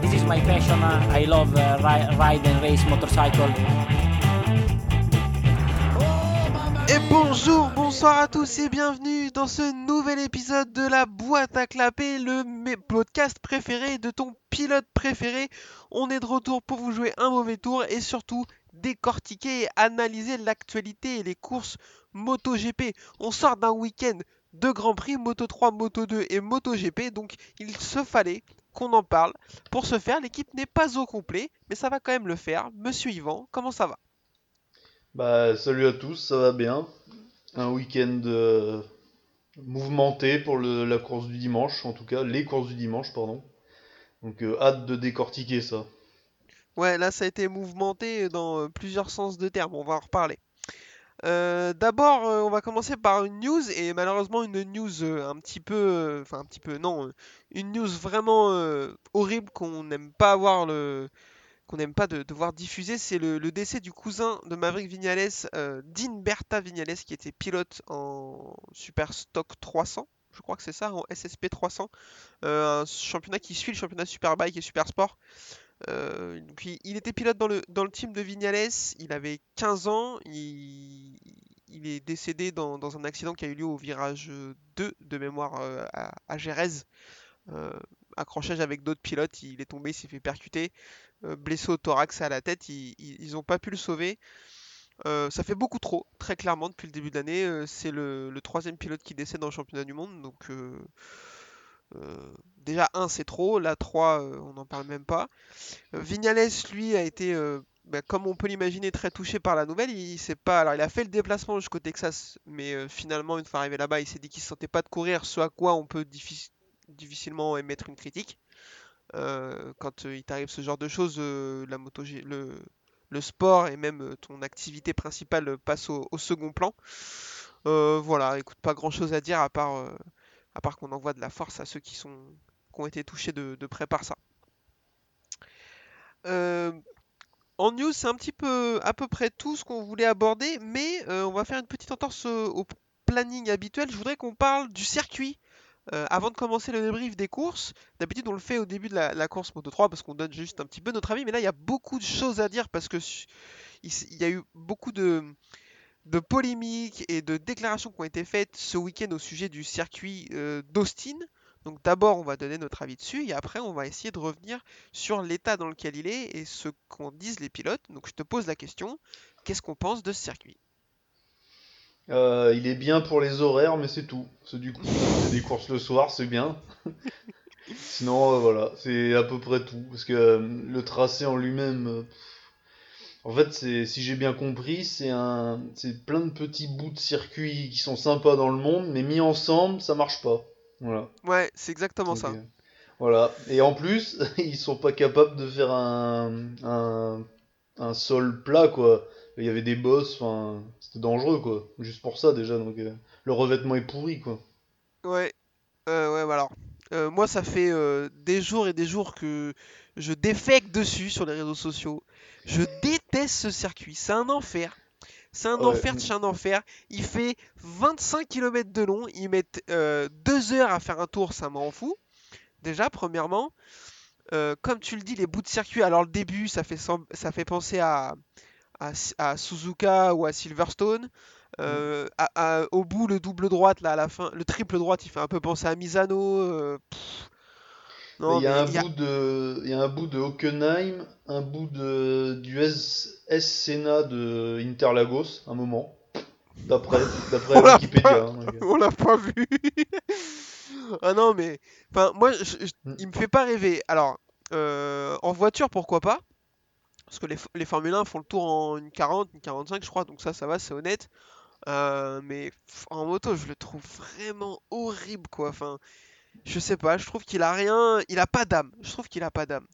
this is my passion. I love uh, ri- ride and race motorcycle. Et bonjour, bonsoir à tous et bienvenue dans ce nouvel épisode de la boîte à clapper, le podcast préféré de ton pilote préféré. On est de retour pour vous jouer un mauvais tour et surtout décortiquer et analyser l'actualité et les courses MotoGP. On sort d'un week-end de Grand Prix Moto 3, Moto 2 et MotoGP, donc il se fallait qu'on en parle. Pour ce faire, l'équipe n'est pas au complet, mais ça va quand même le faire. Monsieur Yvan, comment ça va? Bah, salut à tous, ça va bien. Un week-end euh, mouvementé pour le- la course du dimanche, en tout cas, les courses du dimanche, pardon. Donc, euh, hâte de décortiquer ça. Ouais, là ça a été mouvementé dans euh, plusieurs sens de terme, on va en reparler. Euh, D'abord, euh, on va commencer par une news, et malheureusement une news euh, un petit peu, enfin un petit peu, non, une news vraiment horrible qu'on n'aime pas avoir qu'on n'aime pas de, de voir diffuser, c'est le, décès du cousin de Maverick Vignales, Dean Berta Vignales, qui était pilote en Super Stock 300, je crois que c'est ça, en SSP 300, euh, un championnat qui suit le championnat Superbike et Super Sport. Euh, il, était pilote dans le, dans le team de Vignales, il avait 15 ans, il, est décédé dans, dans un accident qui a eu lieu au virage 2 de mémoire euh, à, à. Euh, accrochage avec d'autres pilotes, il est tombé, il s'est fait percuter, blessé au thorax à la tête, ils, ils, ont pas pu le sauver. Ça fait beaucoup trop, très clairement, depuis le début de l'année. C'est le, le troisième pilote qui décède dans le championnat du monde, donc euh, déjà 1 c'est trop, là 3 euh, on n'en parle même pas. Euh, Vignales lui a été, bah, comme on peut l'imaginer, très touché par la nouvelle. Il, s'est pas, alors il a fait le déplacement jusqu'au Texas, mais finalement une fois arrivé là-bas, il s'est dit qu'il se sentait pas de courir, ce à quoi on peut diffi- difficilement émettre une critique. Quand il t'arrive ce genre de choses, la moto, le, sport et même ton activité principale passe au, second plan. Euh, voilà, écoute, pas grand chose à dire à part, à part qu'on envoie de la force à ceux qui, sont, qui ont été touchés de, près par ça. Euh, en news, c'est un petit peu à peu près tout ce qu'on voulait aborder, mais euh, on va faire une petite entorse au planning habituel. Je voudrais qu'on parle du circuit euh, avant de commencer le débrief des courses. D'habitude, on le fait au début de la, course Moto 3 parce qu'on donne juste un petit peu notre avis, mais là, il y a beaucoup de choses à dire parce que il, il y a eu beaucoup de, de polémiques et de déclarations qui ont été faites ce week-end au sujet du circuit euh, d'Austin. Donc d'abord, on va donner notre avis dessus et après, on va essayer de revenir sur l'état dans lequel il est et ce qu'en disent les pilotes. Donc je te pose la question, qu'est-ce qu'on pense de ce circuit? Euh, Il est bien pour les horaires, mais c'est tout. C'est du coup, des courses le soir, c'est bien. Sinon, euh, voilà, c'est à peu près tout. Parce que le tracé en lui-même, en fait, si j'ai bien compris, c'est un, c'est plein de petits bouts de circuit qui sont sympas dans le monde, mais mis ensemble, ça marche pas. Voilà. Ouais, c'est exactement ça. euh, voilà. Et en plus, ils sont pas capables de faire un, un, un sol plat, quoi. Il y avait des bosses, enfin, c'était dangereux, quoi. Juste pour ça, déjà. Donc, euh, le revêtement est pourri, quoi. Ouais, euh, ouais, bah alors. Euh, moi, ça fait des jours et des jours que je défecte dessus sur les réseaux sociaux. Je déteste ce circuit. C'est un enfer. C'est un Ouais. enfer de chez un enfer. Il fait 25 km de long. Ils mettent 2 heures à faire un tour. Ça m'en fout. Déjà, premièrement. Euh, comme tu le dis, les bouts de circuit. Alors, le début, ça fait, ça fait penser à, à, à Suzuka ou à Silverstone. Euh, à- au bout, le double droite, là, à la fin, le triple droite, il fait un peu penser à Misano. euh, pff. Non, il y a un il y a- bout de, il y a un bout de Hockenheim, un bout de du S, S Senna de Interlagos, un moment. D'après, d'après Wikipédia. pas- hein. On l'a pas vu. ah non, mais. Enfin, moi, je- je- Mm. il me fait pas rêver. Alors, euh, en voiture, pourquoi pas? Parce que les, les Formule 1 font le tour en une 40, une 45, je crois. Donc ça, ça va, c'est honnête. Euh, mais en moto, je le trouve vraiment horrible, quoi. Enfin, je sais pas, je trouve qu'il a rien. Il a pas d'âme. Je trouve qu'il a pas d'âme.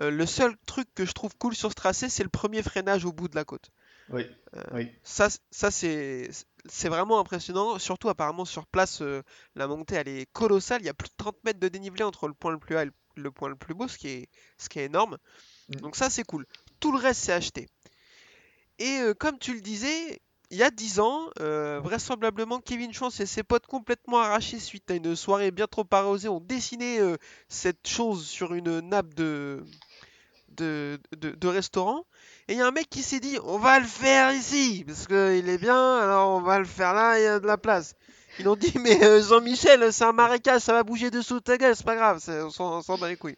Euh, le seul truc que je trouve cool sur ce tracé, c'est le premier freinage au bout de la côte. Oui, oui. Ça, ça c'est c'est vraiment impressionnant. Surtout, apparemment, sur place, euh, la montée, elle est colossale. Il y a plus de 30 mètres de dénivelé entre le point le plus haut et le, le point le plus beau, ce qui est, ce qui est énorme. Mm. Donc ça, c'est cool. Tout le reste, c'est acheté. Et euh, comme tu le disais, il y a 10 ans, euh, vraisemblablement, Kevin Chance et ses potes complètement arrachés suite à une soirée bien trop arrosée ont dessiné euh, cette chose sur une nappe de, restaurant. Et il y a un mec qui s'est dit, on va le faire ici, parce qu'il est bien, alors on va le faire là, il y a de la place. Ils ont dit, mais euh, Jean-Michel, c'est un marécage, ça va bouger dessous de ta gueule, c'est pas grave, on s'en bat les couilles.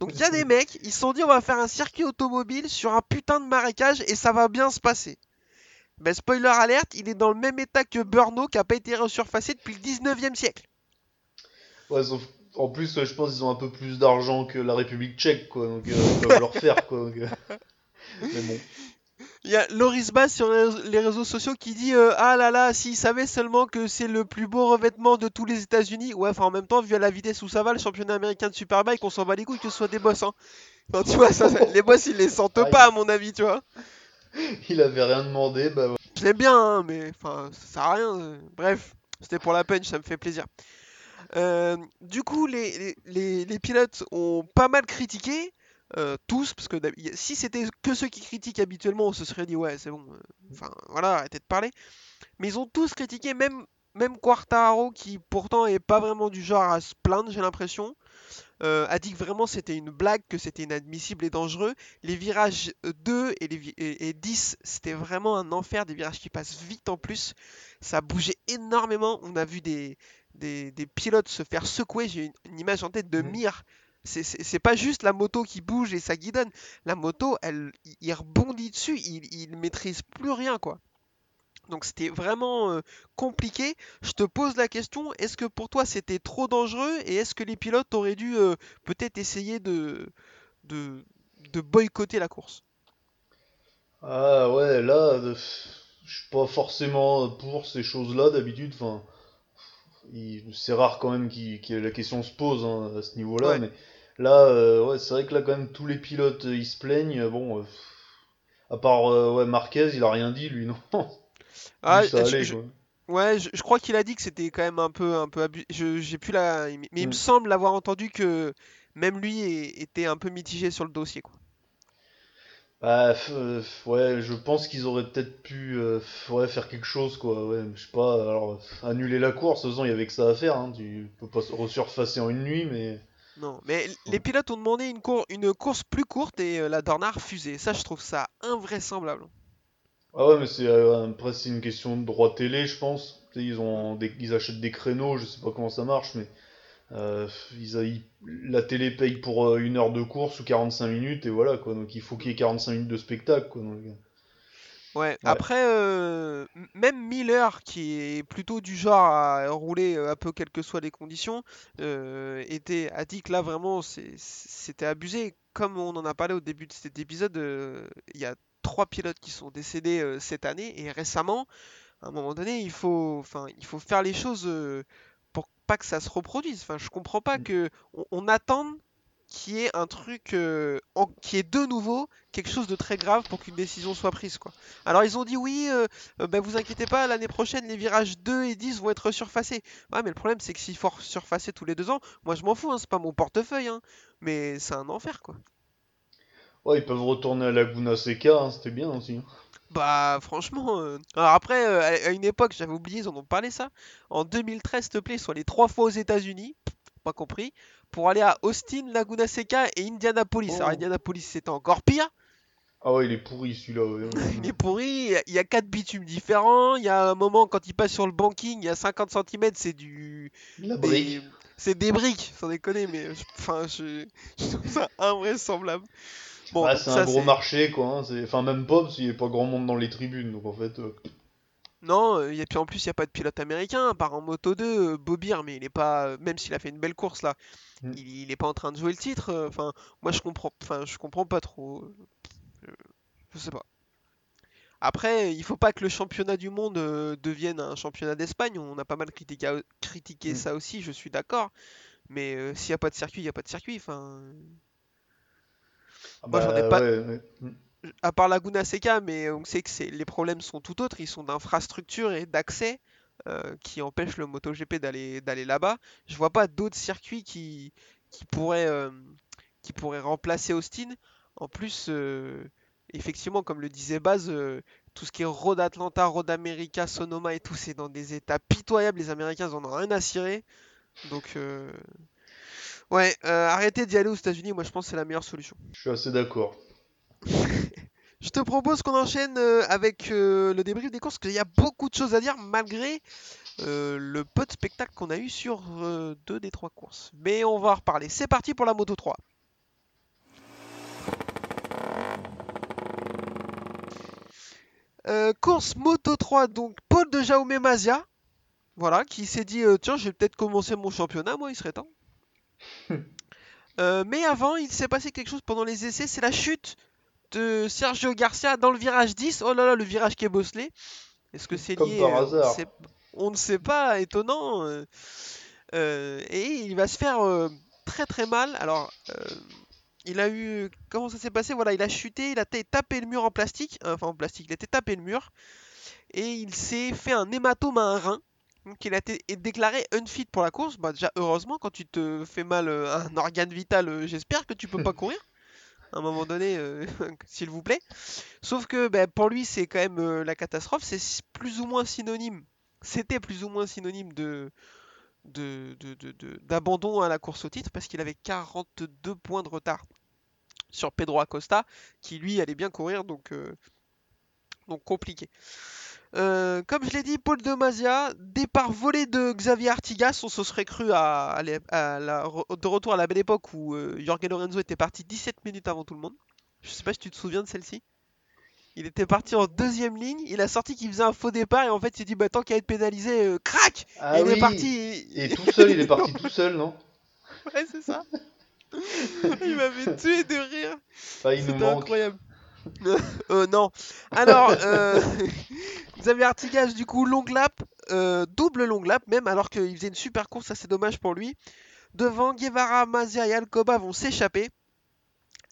Donc il y a des mecs, ils se sont dit, on va faire un circuit automobile sur un putain de marécage et ça va bien se passer. Ben, spoiler alerte, il est dans le même état que Burno qui a pas été resurfacé depuis le 19e siècle. Ouais, sauf- en plus, je pense qu'ils ont un peu plus d'argent que la République tchèque, quoi. Donc, euh, ils peuvent le refaire, quoi. donc, euh. Mais bon. Il y a Loris Bass sur les réseaux- sociaux qui dit euh, Ah là là, s'il savait seulement que c'est le plus beau revêtement de tous les États-Unis. Ouais, enfin en même temps, vu à la vitesse où ça va, le championnat américain de Superbike, on s'en bat les couilles que ce soit des boss. Hein. Enfin, tu vois, ça, ça- les boss ils les sentent Aïe. pas, à mon avis, tu vois. Il avait rien demandé, bah ouais. Je bien, hein, mais enfin, ça sert rien. euh. Bref, c'était pour la punch, ça me fait plaisir. Euh, du coup, les, pilotes ont pas mal critiqué, euh, tous, parce que si c'était que ceux qui critiquent habituellement, on se serait dit ouais, c'est bon, voilà, arrêtez de parler. Mais ils ont tous critiqué, même, même Quartaro, qui pourtant est pas vraiment du genre à se plaindre, j'ai l'impression, euh, a dit que vraiment c'était une blague, que c'était inadmissible et dangereux. Les virages euh, 2 et, les vi- et, et 10, c'était vraiment un enfer, des virages qui passent vite en plus. Ça bougeait énormément. On a vu des, des, des pilotes se faire secouer. J'ai une, une image en tête de Mhm. Mir. C'est- pas juste la moto qui bouge et ça guidonne. La moto, elle, il- il rebondit dessus, il, il maîtrise plus rien quoi. Donc c'était vraiment euh, compliqué. Je te pose la question, est-ce que pour toi c'était trop dangereux et est-ce que les pilotes auraient dû euh, peut-être essayer de, de, de boycotter la course? Ah ouais, là, euh, je suis pas forcément pour ces choses-là d'habitude. Enfin, c'est rare quand même que la question se pose hein, à ce niveau-là. Ouais. Mais là, ouais, c'est vrai que là, quand même, tous les pilotes, ils se plaignent. Bon, à part ouais, Marquez, il a rien dit, lui, non? Ah, je- allait, je- quoi. ouais, je, je crois qu'il a dit que c'était quand même un peu, un peu abusé. J'ai plus la, mais il me Mm. semble l'avoir entendu que même lui était un peu mitigé sur le dossier, quoi. Bah, euh, ouais, je pense qu'ils auraient peut-être pu euh, ouais, faire quelque chose, quoi. Ouais, je sais pas, alors, annuler la course, de toute façon, il y avait que ça à faire. Hein. Tu peux pas resurfacer en une nuit, mais. Non, mais les pilotes ont demandé une, cour- une course plus courte et euh, la Dorna a refusé. Ça, je trouve ça invraisemblable. Ah ouais, mais c'est euh, après c'est une question de droit télé, je pense. Tu sais, ils ont des- ils achètent des créneaux, je sais pas comment ça marche, mais euh, ils, a- ils- la télé paye pour euh, une heure de course ou 45 minutes et voilà quoi. Donc il faut qu'il y ait 45 minutes de spectacle quoi. donc, euh. Ouais, après, euh, m- même Miller, qui est plutôt du genre à rouler euh, un peu quelles que soient les conditions, euh, était, a dit que là vraiment c'est- c'était abusé. Comme on en a parlé au début de cet épisode, euh, il y a trois pilotes qui sont décédés euh, cette année et récemment, à un moment donné, il faut, enfin, il faut faire les choses euh, pour pas que ça se reproduise. Enfin, je comprends pas Mm. que on, on attende qu'il y ait un truc euh, en- qui est de nouveau quelque chose de très grave pour qu'une décision soit prise, quoi. Alors ils ont dit oui, bah, vous inquiétez pas, l'année prochaine les virages 2 et 10 vont être surfacés. Ouais, mais le problème c'est que s'il faut surfacer tous les deux ans, moi je m'en fous, hein, c'est pas mon portefeuille, hein, mais c'est un enfer quoi. Ouais, ils peuvent retourner à Laguna Seca, hein, c'était bien aussi. Bah franchement, euh, alors après euh, à une époque j'avais oublié, ils en ont parlé ça. En 2013, s'il te plaît, ils sont allés trois fois aux États-Unis, pas compris, pour aller à Austin, Laguna Seca et Indianapolis. Alors Oh. Indianapolis c'était encore pire. Ah ouais, il est pourri celui-là. ouais. Il est pourri, il y a- il y a quatre bitumes différents, il y a un moment quand il passe sur le banking, il y a 50 cm, c'est du... La des-. C'est des briques, sans déconner, mais enfin, je... je trouve ça invraisemblable. Bon, Ah, c'est un gros marché quoi. hein, Enfin même pas parce qu'il n'y a pas grand monde dans les tribunes donc en fait. euh, Non, euh, et puis en plus, il n'y a pas de pilote américain, à part en Moto 2, euh, Bobir, mais il est pas, euh, même s'il a fait une belle course là, Mm. il, il est pas en train de jouer le titre. euh, Enfin, moi je comprends, enfin, je comprends pas trop. euh, Je, sais pas. Après, il faut pas que le championnat du monde euh, devienne un championnat d'Espagne. On a pas mal critiqué, critiqué Mm. ça aussi, je suis d'accord. Mais euh, s'il n'y a pas de circuit, il n'y a pas de circuit. Enfin, ah Moi, j'en ai bah, pas- ouais, ouais. Mm. à part Laguna Seca, mais on sait que c'est les problèmes sont tout autres, ils sont d'infrastructure et d'accès euh, qui empêchent le MotoGP d'aller d'aller là-bas. Je vois pas d'autres circuits qui qui pourraient euh, qui pourraient remplacer Austin. En plus, euh, effectivement, comme le disait Baz, tout ce qui est Road Atlanta, Road America, Sonoma et tout, c'est dans des états pitoyables. Les Américains, en ont rien à cirer. Donc, euh, ouais, euh, arrêtez d'y aller aux États-Unis. Moi, je pense que c'est la meilleure solution. Je suis assez d'accord. Je te propose qu'on enchaîne euh, avec euh, le débrief des courses, parce qu'il y a beaucoup de choses à dire malgré le peu de spectacle qu'on a eu sur deux des trois courses. Mais on va en reparler. C'est parti pour la Moto 3. Euh, course Moto 3, donc Paul de Jaume Mazia, voilà, qui s'est dit euh, tiens, je vais peut-être commencer mon championnat, moi, il serait temps. Euh, mais avant, il s'est passé quelque chose pendant les essais, c'est la chute de Sergio Garcia dans le virage 10. Oh là là, le virage qui est bosselé. Est-ce que c'est lié par euh, on, hasard. ne sait, on ne sait pas, étonnant. euh, et il va se faire très très mal. Alors, il a eu. Comment ça s'est passé? Voilà, il a chuté, il a tapé le mur en plastique. Enfin, en plastique, il a été tapé le mur. Et il s'est fait un hématome à un rein. Donc, il a été déclaré unfit pour la course. Bah, déjà, heureusement, quand tu te fais mal euh, un organe vital, euh, j'espère que tu peux pas courir. À un moment donné, euh, s'il vous plaît. Sauf que bah, pour lui, c'est quand même euh, la catastrophe. C'est plus ou moins synonyme. C'était plus ou moins synonyme de d'abandon à la course au titre parce qu'il avait 42 points de retard sur Pedro Acosta qui lui allait bien courir donc, euh, donc compliqué. Euh, comme je l'ai dit, Paul de Mazia, départ volé de Xavier Artigas, on se serait cru à, à l'é- à la- de retour à la belle époque où euh, Jorge Lorenzo était parti 17 minutes avant tout le monde. Je sais pas si tu te souviens de celle-ci. Il était parti en deuxième ligne, il a sorti qu'il faisait un faux départ et en fait il s'est dit bah tant qu'à être pénalisé, euh, crac Ah Et il oui est parti. Et tout seul, il est parti tout seul, non? Ouais, c'est ça. Il m'avait tué de rire. Enfin, C'était incroyable. euh, non. Alors, euh, Xavier Artigas, du coup, long lap, euh, double long lap même, alors qu'il faisait une super course, ça dommage pour lui. Devant, Guevara, Mazia et Alcoba vont s'échapper.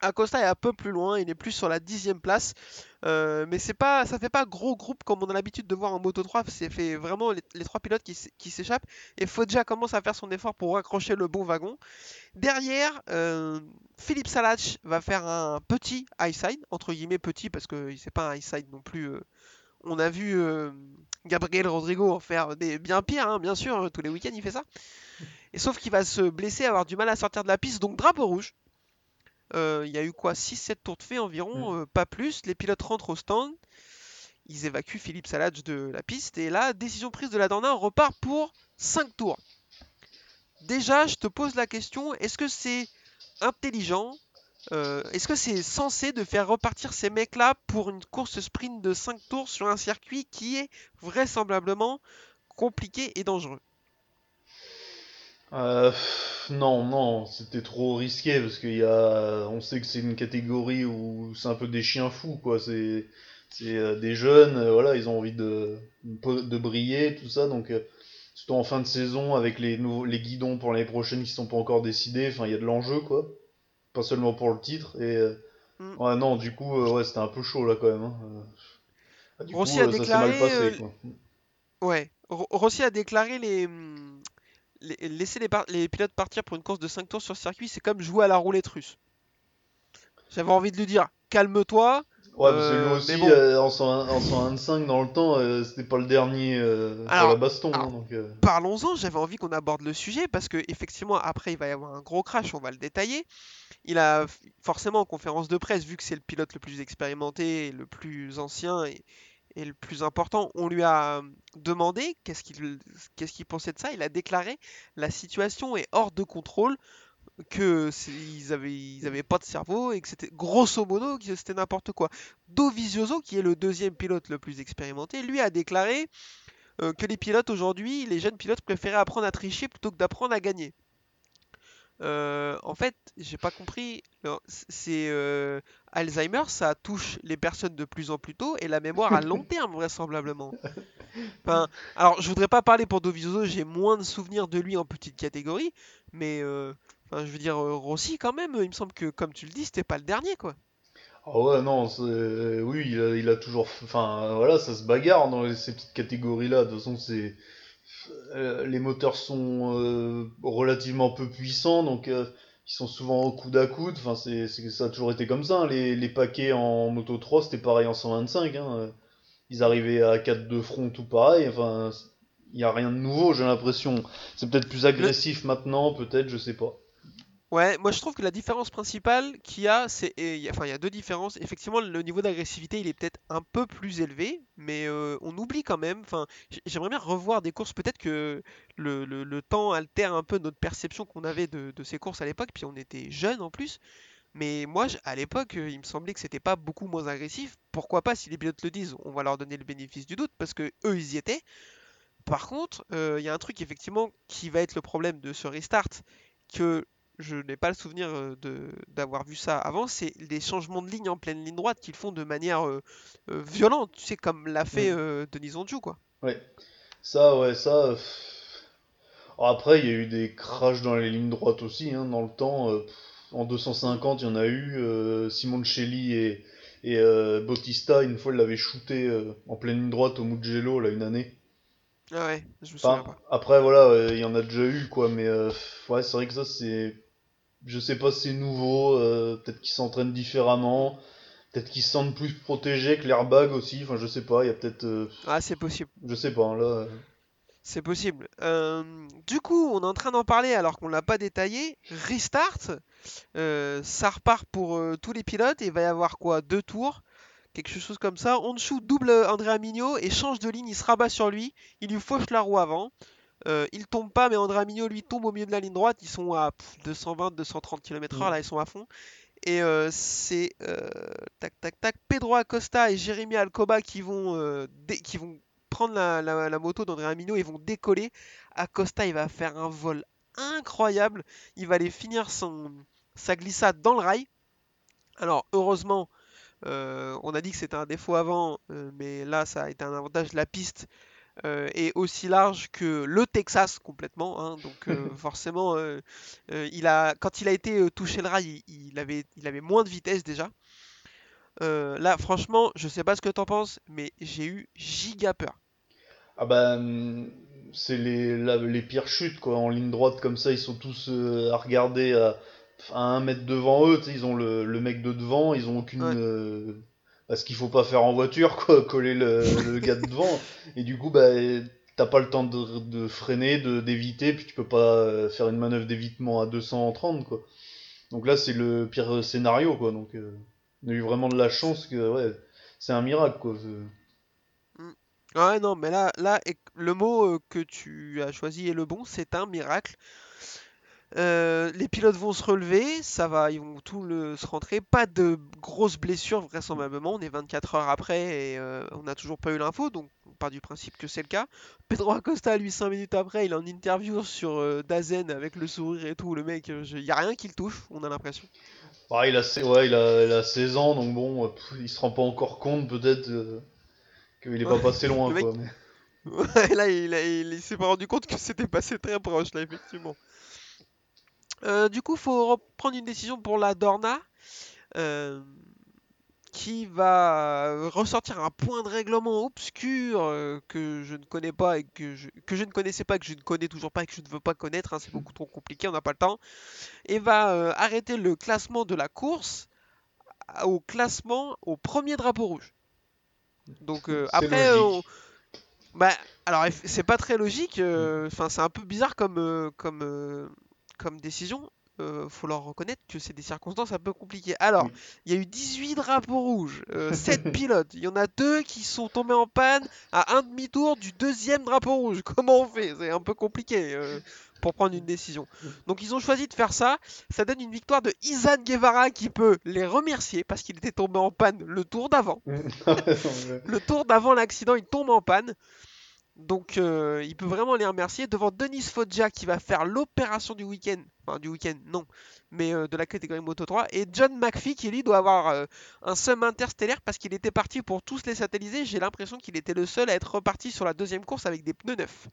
Acosta est un peu plus loin, il est plus sur la dixième place. Euh, mais c'est pas, ça fait pas gros groupe comme on a l'habitude de voir en Moto 3. C'est fait vraiment les, trois pilotes qui, qui s'échappent. Et Foggia commence à faire son effort pour raccrocher le bon wagon. Derrière, euh, Philippe Salach va faire un petit high side, entre guillemets petit parce que c'est pas un high side non plus. euh. On a vu Gabriel Rodrigo en faire des bien pires, hein, bien sûr, tous les week-ends il fait ça. Et sauf qu'il va se blesser, avoir du mal à sortir de la piste, donc drapeau rouge. Euh, Il y a eu quoi 6-7 tours de fait environ, euh, pas plus. Les pilotes rentrent au stand. Ils évacuent Philippe Salach de la piste. Et là, décision prise de la Dorna, on repart pour 5 tours. Déjà, je te pose la question, est-ce que c'est intelligent euh, Est-ce que c'est censé de faire repartir ces mecs-là pour une course sprint de 5 tours sur un circuit qui est vraisemblablement compliqué et dangereux? Euh, non, non, c'était trop risqué parce qu'il y a, on sait que c'est une catégorie où c'est un peu des chiens fous, quoi. C'est, c'est euh, des jeunes, euh, voilà, ils ont envie de, de briller, tout ça, donc surtout en fin de saison avec les nouveaux, les guidons pour l'année prochaine qui sont pas encore décidés. Enfin, il y a de l'enjeu, quoi. Pas seulement pour le titre. Et Mm. ouais, non, du coup, ouais, c'était un peu chaud là quand même. hein. Ah, du Rossi coup, a ça s'est mal déclaré, passé, euh, quoi. Ouais, Ro- Rossi a déclaré les, les- laisser les, pilotes partir pour une course de 5 tours sur circuit, c'est comme jouer à la roulette russe. J'avais envie de lui dire, calme-toi. Ouais, parce que lui Euh, aussi, bon. euh, en, 100 en 125 dans le temps, euh, c'était pas le dernier sur Alors, la baston. hein, Parlons-en, j'avais envie qu'on aborde le sujet parce que effectivement après il va y avoir un gros crash, on va le détailler. Il a forcément en conférence de presse, vu que c'est le pilote le plus expérimenté, le plus ancien et, et le plus important, on lui a euh, demandé qu'est-ce qu'il pensait de ça. Il a déclaré la situation est hors de contrôle, que ils avaient pas de cerveau et que c'était grosso modo que c'était n'importe quoi. Dovizioso, qui est le deuxième pilote le plus expérimenté, lui a déclaré euh, que les pilotes aujourd'hui, les jeunes pilotes préféraient apprendre à tricher plutôt que d'apprendre à gagner. Euh, en fait, j'ai pas compris. C'est euh, Alzheimer, ça touche les personnes de plus en plus tôt et la mémoire à long terme vraisemblablement. Enfin, alors je voudrais pas parler pour Dovizioso, j'ai moins de souvenirs de lui en petite catégorie, mais euh, enfin, je veux dire Rossi quand même, il me semble que comme tu le dis, c'était pas le dernier quoi. Ah ouais, non, oui, il a, il a toujours. Enfin, voilà, ça se bagarre dans ces petites catégories-là. De toute façon, c'est. Euh, les moteurs sont euh, relativement peu puissants, donc euh, ils sont souvent coude à coude. Enfin, c'est, c'est- ça a toujours été comme ça. hein. Les, les paquets en Moto 3, c'était pareil en 125. Hein. ils arrivaient à 4 de front tout pareil. Enfin, il n'y a rien de nouveau, j'ai l'impression. C'est peut-être plus agressif maintenant, peut-être, je sais pas. Ouais, moi je trouve que la différence principale qu'il y a, c'est. Enfin, il y a deux différences. Effectivement, le niveau d'agressivité, il est peut-être un peu plus élevé, mais euh, on oublie quand même. Enfin, j'aimerais bien revoir des courses. Peut-être que le, le- temps altère un peu notre perception qu'on avait de, de ces courses à l'époque, puis on était jeunes en plus. Mais moi, à l'époque, euh, il me semblait que c'était pas beaucoup moins agressif. Pourquoi pas, si les pilotes le disent, on va leur donner le bénéfice du doute, parce que eux, ils y étaient. Par contre, euh, il y a un truc effectivement qui va être le problème de ce restart, que je n'ai pas le souvenir euh, d'avoir vu ça avant, c'est les changements de ligne en pleine ligne droite qu'ils font de manière euh, euh, violente, tu sais, comme l'a fait Mm. euh, Denis Onju, quoi. Ouais. Ça, ouais, ça. Alors après, il y a eu des crashs dans les lignes droites aussi, hein, dans le temps. en 250, il y en a eu. euh, Simoncelli et, et Bautista, une fois, ils l'avaient shooté en pleine ligne droite au Mugello, là, une année. Ah ouais, je me souviens Enfin, pas. après, voilà, euh, il y en a déjà eu, quoi, mais euh, ouais, c'est vrai que ça, c'est. Je sais pas si c'est nouveau, euh, peut-être qu'ils s'entraînent différemment, peut-être qu'ils se sentent plus protégés que l'airbag aussi, enfin, je sais pas, il y a peut-être. euh, Ah, c'est possible. je sais pas, hein, là. euh, C'est possible. Du coup, on est en train d'en parler alors qu'on l'a pas détaillé. Restart, ça repart pour tous les pilotes et il va y avoir quoi? Deux tours, quelque chose comme ça. Honshu double Andrea Mignot et change de ligne, il se rabat sur lui, il lui fauche la roue avant. Euh, il tombe pas, mais Andrea Mignot lui tombe au milieu de la ligne droite. Ils sont à 220-230 km/h, là ils sont à fond. Et euh, c'est euh, tac tac tac Pedro Acosta et Jérémy Alcoba qui vont, euh, dé- qui vont prendre la, la- la moto d'Andrea Mignot et vont décoller. Acosta il va faire un vol incroyable. Il va aller finir son, sa glissade dans le rail. Alors heureusement, on a dit que c'était un défaut avant, mais là ça a été un avantage. La piste euh, est aussi large que le Texas complètement. hein. donc euh, forcément, euh, euh, il a, quand il a été touché le rail, il, il avait, il avait moins de vitesse déjà. Là, franchement, je sais pas ce que t'en penses, mais j'ai eu giga peur. Ah bah, hum, c'est les, la- les pires chutes, quoi. En ligne droite, comme ça, ils sont tous à regarder à, à un mètre devant eux. Ils ont le, le mec de devant, ils ont aucune. Ouais. Bah, ce qu'il faut pas faire en voiture, quoi, coller le, gars de devant. Et du coup, bah, t'as pas le temps de, de freiner, d'éviter, puis tu peux pas euh, faire une manœuvre d'évitement à 230, quoi. Donc là, c'est le pire scénario, quoi. Donc, euh, on a eu vraiment de la chance que, ouais, c'est un miracle, quoi. C'est- Ouais, non, mais là, là, le mot euh, que tu as choisi est le bon, c'est un miracle. Euh, les pilotes vont se relever, ça va, ils vont tout le, se rentrer. Pas de grosses blessures, vraisemblablement. On est 24 heures après et euh, on n'a toujours pas eu l'info, donc on part du principe que c'est le cas. Pedro Acosta, lui, 5 minutes après, il est en interview sur euh, Dazen avec le sourire et tout. Le mec, il n'y a rien qui le touche, on a l'impression. Bah, il a, ouais, il a, il a 16 ans, donc bon, pff, il se rend pas encore compte peut-être qu'il est pas passé loin, le mec- quoi. mais- Ouais, là, il, il s'est pas rendu compte que c'était passé très proche, là, effectivement. Euh, du coup, faut reprendre une décision pour la Dorna, euh, qui va ressortir un point de règlement obscur euh, que je ne connais pas et que je, que je ne connaissais pas, que je ne connais toujours pas et que je ne veux pas connaître, hein, c'est beaucoup trop compliqué, on n'a pas le temps, et va euh, arrêter le classement de la course au classement au premier drapeau rouge. Donc euh, après, on- bah, alors c'est pas très logique. Enfin, c'est un peu bizarre comme comme comme décision. euh, faut leur reconnaître que c'est des circonstances un peu compliquées. Alors, il y a eu 18 drapeaux rouges, 7 pilotes. Il y en a deux qui sont tombés en panne à un demi-tour du deuxième drapeau rouge. Comment on fait? C'est un peu compliqué euh, pour prendre une décision. Donc, ils ont choisi de faire ça. Ça donne une victoire de Izan Guevara qui peut les remercier parce qu'il était tombé en panne le tour d'avant. Le tour d'avant l'accident, il tombe en panne. Donc euh, il peut vraiment les remercier devant Denis Foggia qui va faire l'opération du week-end. Enfin du week-end non, mais euh, de la catégorie Moto 3. Et John McPhee qui lui doit avoir euh, un sum interstellaire parce qu'il était parti pour tous les satelliser. J'ai l'impression qu'il était le seul à être reparti sur la deuxième course avec des pneus neufs.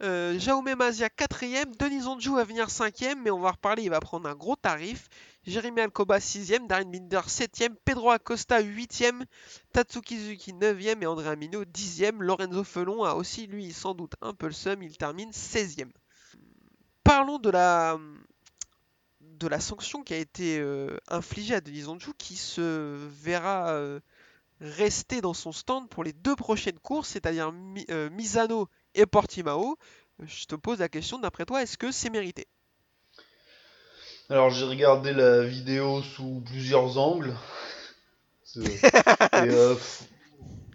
Jaume Mazia 4ème, Denis Onju va venir 5ème, mais on va reparler, il va prendre un gros tarif. Jérémy Alcoba 6ème, Darren Binder 7ème, Pedro Acosta 8ème, Tatsuki Suzuki 9ème et Andrea Mino 10ème. Lorenzo Felon a aussi, lui, sans doute un peu le seum, il termine 16ème. Parlons de la, de la sanction qui a été euh, infligée à Denis qui se verra euh, rester dans son stand pour les deux prochaines courses, c'est-à-dire euh, Misano et Portimao. Je te pose la question, d'après toi, est-ce que c'est mérité? Alors j'ai regardé la vidéo sous plusieurs angles.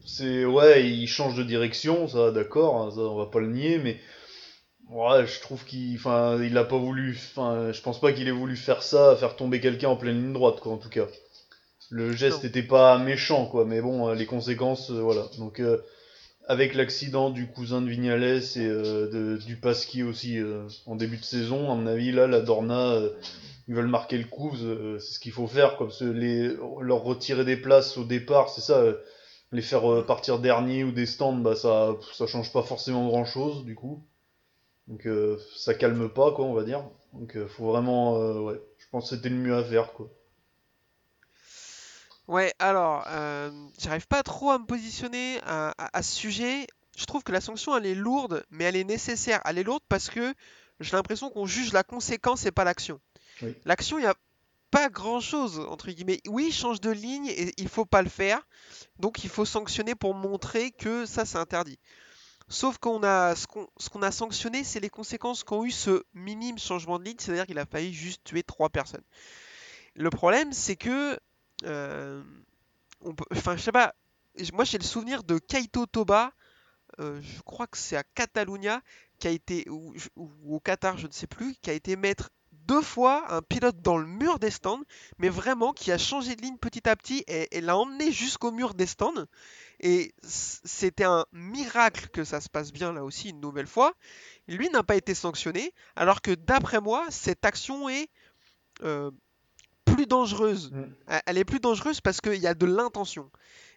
C'est ouais, il change de direction, ça d'accord, hein, on va pas le nier, mais Ouais, je trouve qu'il, enfin, il a pas voulu, enfin, je pense pas qu'il ait voulu faire ça, faire tomber quelqu'un en pleine ligne droite, quoi, en tout cas. Le geste n'était pas méchant, quoi, mais bon, euh, les conséquences, euh, voilà. Donc, euh, avec l'accident du cousin de Vignales et de, du Pasquier aussi en début de saison, à mon avis, là, la Dorna, ils veulent marquer le coup, c'est ce qu'il faut faire, comme leur retirer des places au départ, c'est ça, les faire partir dernier ou des stands, bah ça, ça change pas forcément grand chose, du coup. Donc euh, ça calme pas, quoi, on va dire. Donc euh, faut vraiment, euh, ouais, je pense que c'était le mieux à faire, quoi. Ouais, alors, j'arrive pas trop à me positionner à, ce sujet. Je trouve que la sanction, elle est lourde, mais elle est nécessaire. Elle est lourde parce que j'ai l'impression qu'on juge la conséquence et pas l'action. L'action, il n'y a pas grand-chose, entre guillemets. Oui, il change de ligne et il faut pas le faire. Donc il faut sanctionner pour montrer que ça, c'est interdit. Sauf qu'on a ce qu'on a sanctionné, c'est les conséquences qu'ont eu ce minime changement de ligne, c'est-à-dire qu'il a failli juste tuer trois personnes. Le problème, c'est que, euh, enfin, je sais pas, moi j'ai le souvenir de Kaito Toba, euh, je crois que c'est à Catalunya, qui a été ou, au Qatar, je ne sais plus, qui a été mettre deux fois un pilote dans le mur des stands, mais vraiment qui a changé de ligne petit à petit et l'a emmené jusqu'au mur des stands. Et c'était un miracle que ça se passe bien là aussi une nouvelle fois. Lui n'a pas été sanctionné, alors que d'après moi, cette action est euh, plus dangereuse. Mm. Elle est plus dangereuse parce qu'il y a de l'intention.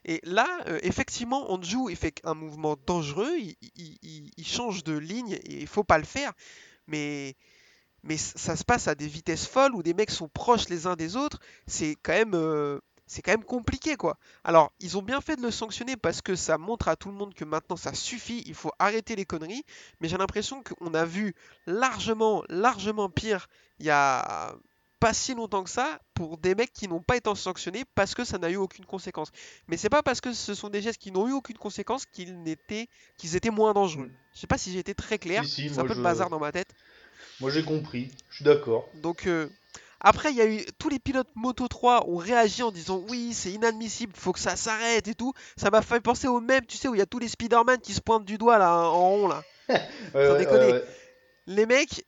Et là, euh, effectivement, Anjou il fait un mouvement dangereux, il, change de ligne et il faut pas le faire. Mais, mais ça se passe à des vitesses folles où des mecs sont proches les uns des autres. C'est quand même euh, c'est quand même compliqué quoi. Alors, ils ont bien fait de le sanctionner parce que ça montre à tout le monde que maintenant ça suffit, il faut arrêter les conneries, mais j'ai l'impression qu'on a vu largement, largement pire il y a pas si longtemps que ça pour des mecs qui n'ont pas été sanctionnés parce que ça n'a eu aucune conséquence. Mais c'est pas parce que ce sont des gestes qui n'ont eu aucune conséquence qu'ils n'étaient qu'ils étaient moins dangereux. Je sais pas si j'ai été très clair, c'est un peu de bazar dans ma tête. Moi j'ai compris, je suis d'accord. Donc euh, après, il y a eu tous les pilotes Moto 3 ont réagi en disant oui, c'est inadmissible, faut que ça s'arrête et tout. Ça m'a fait penser au même, tu sais, où il y a tous les Spider-Man qui se pointent du doigt là, en rond là. Sans déconner. Les mecs,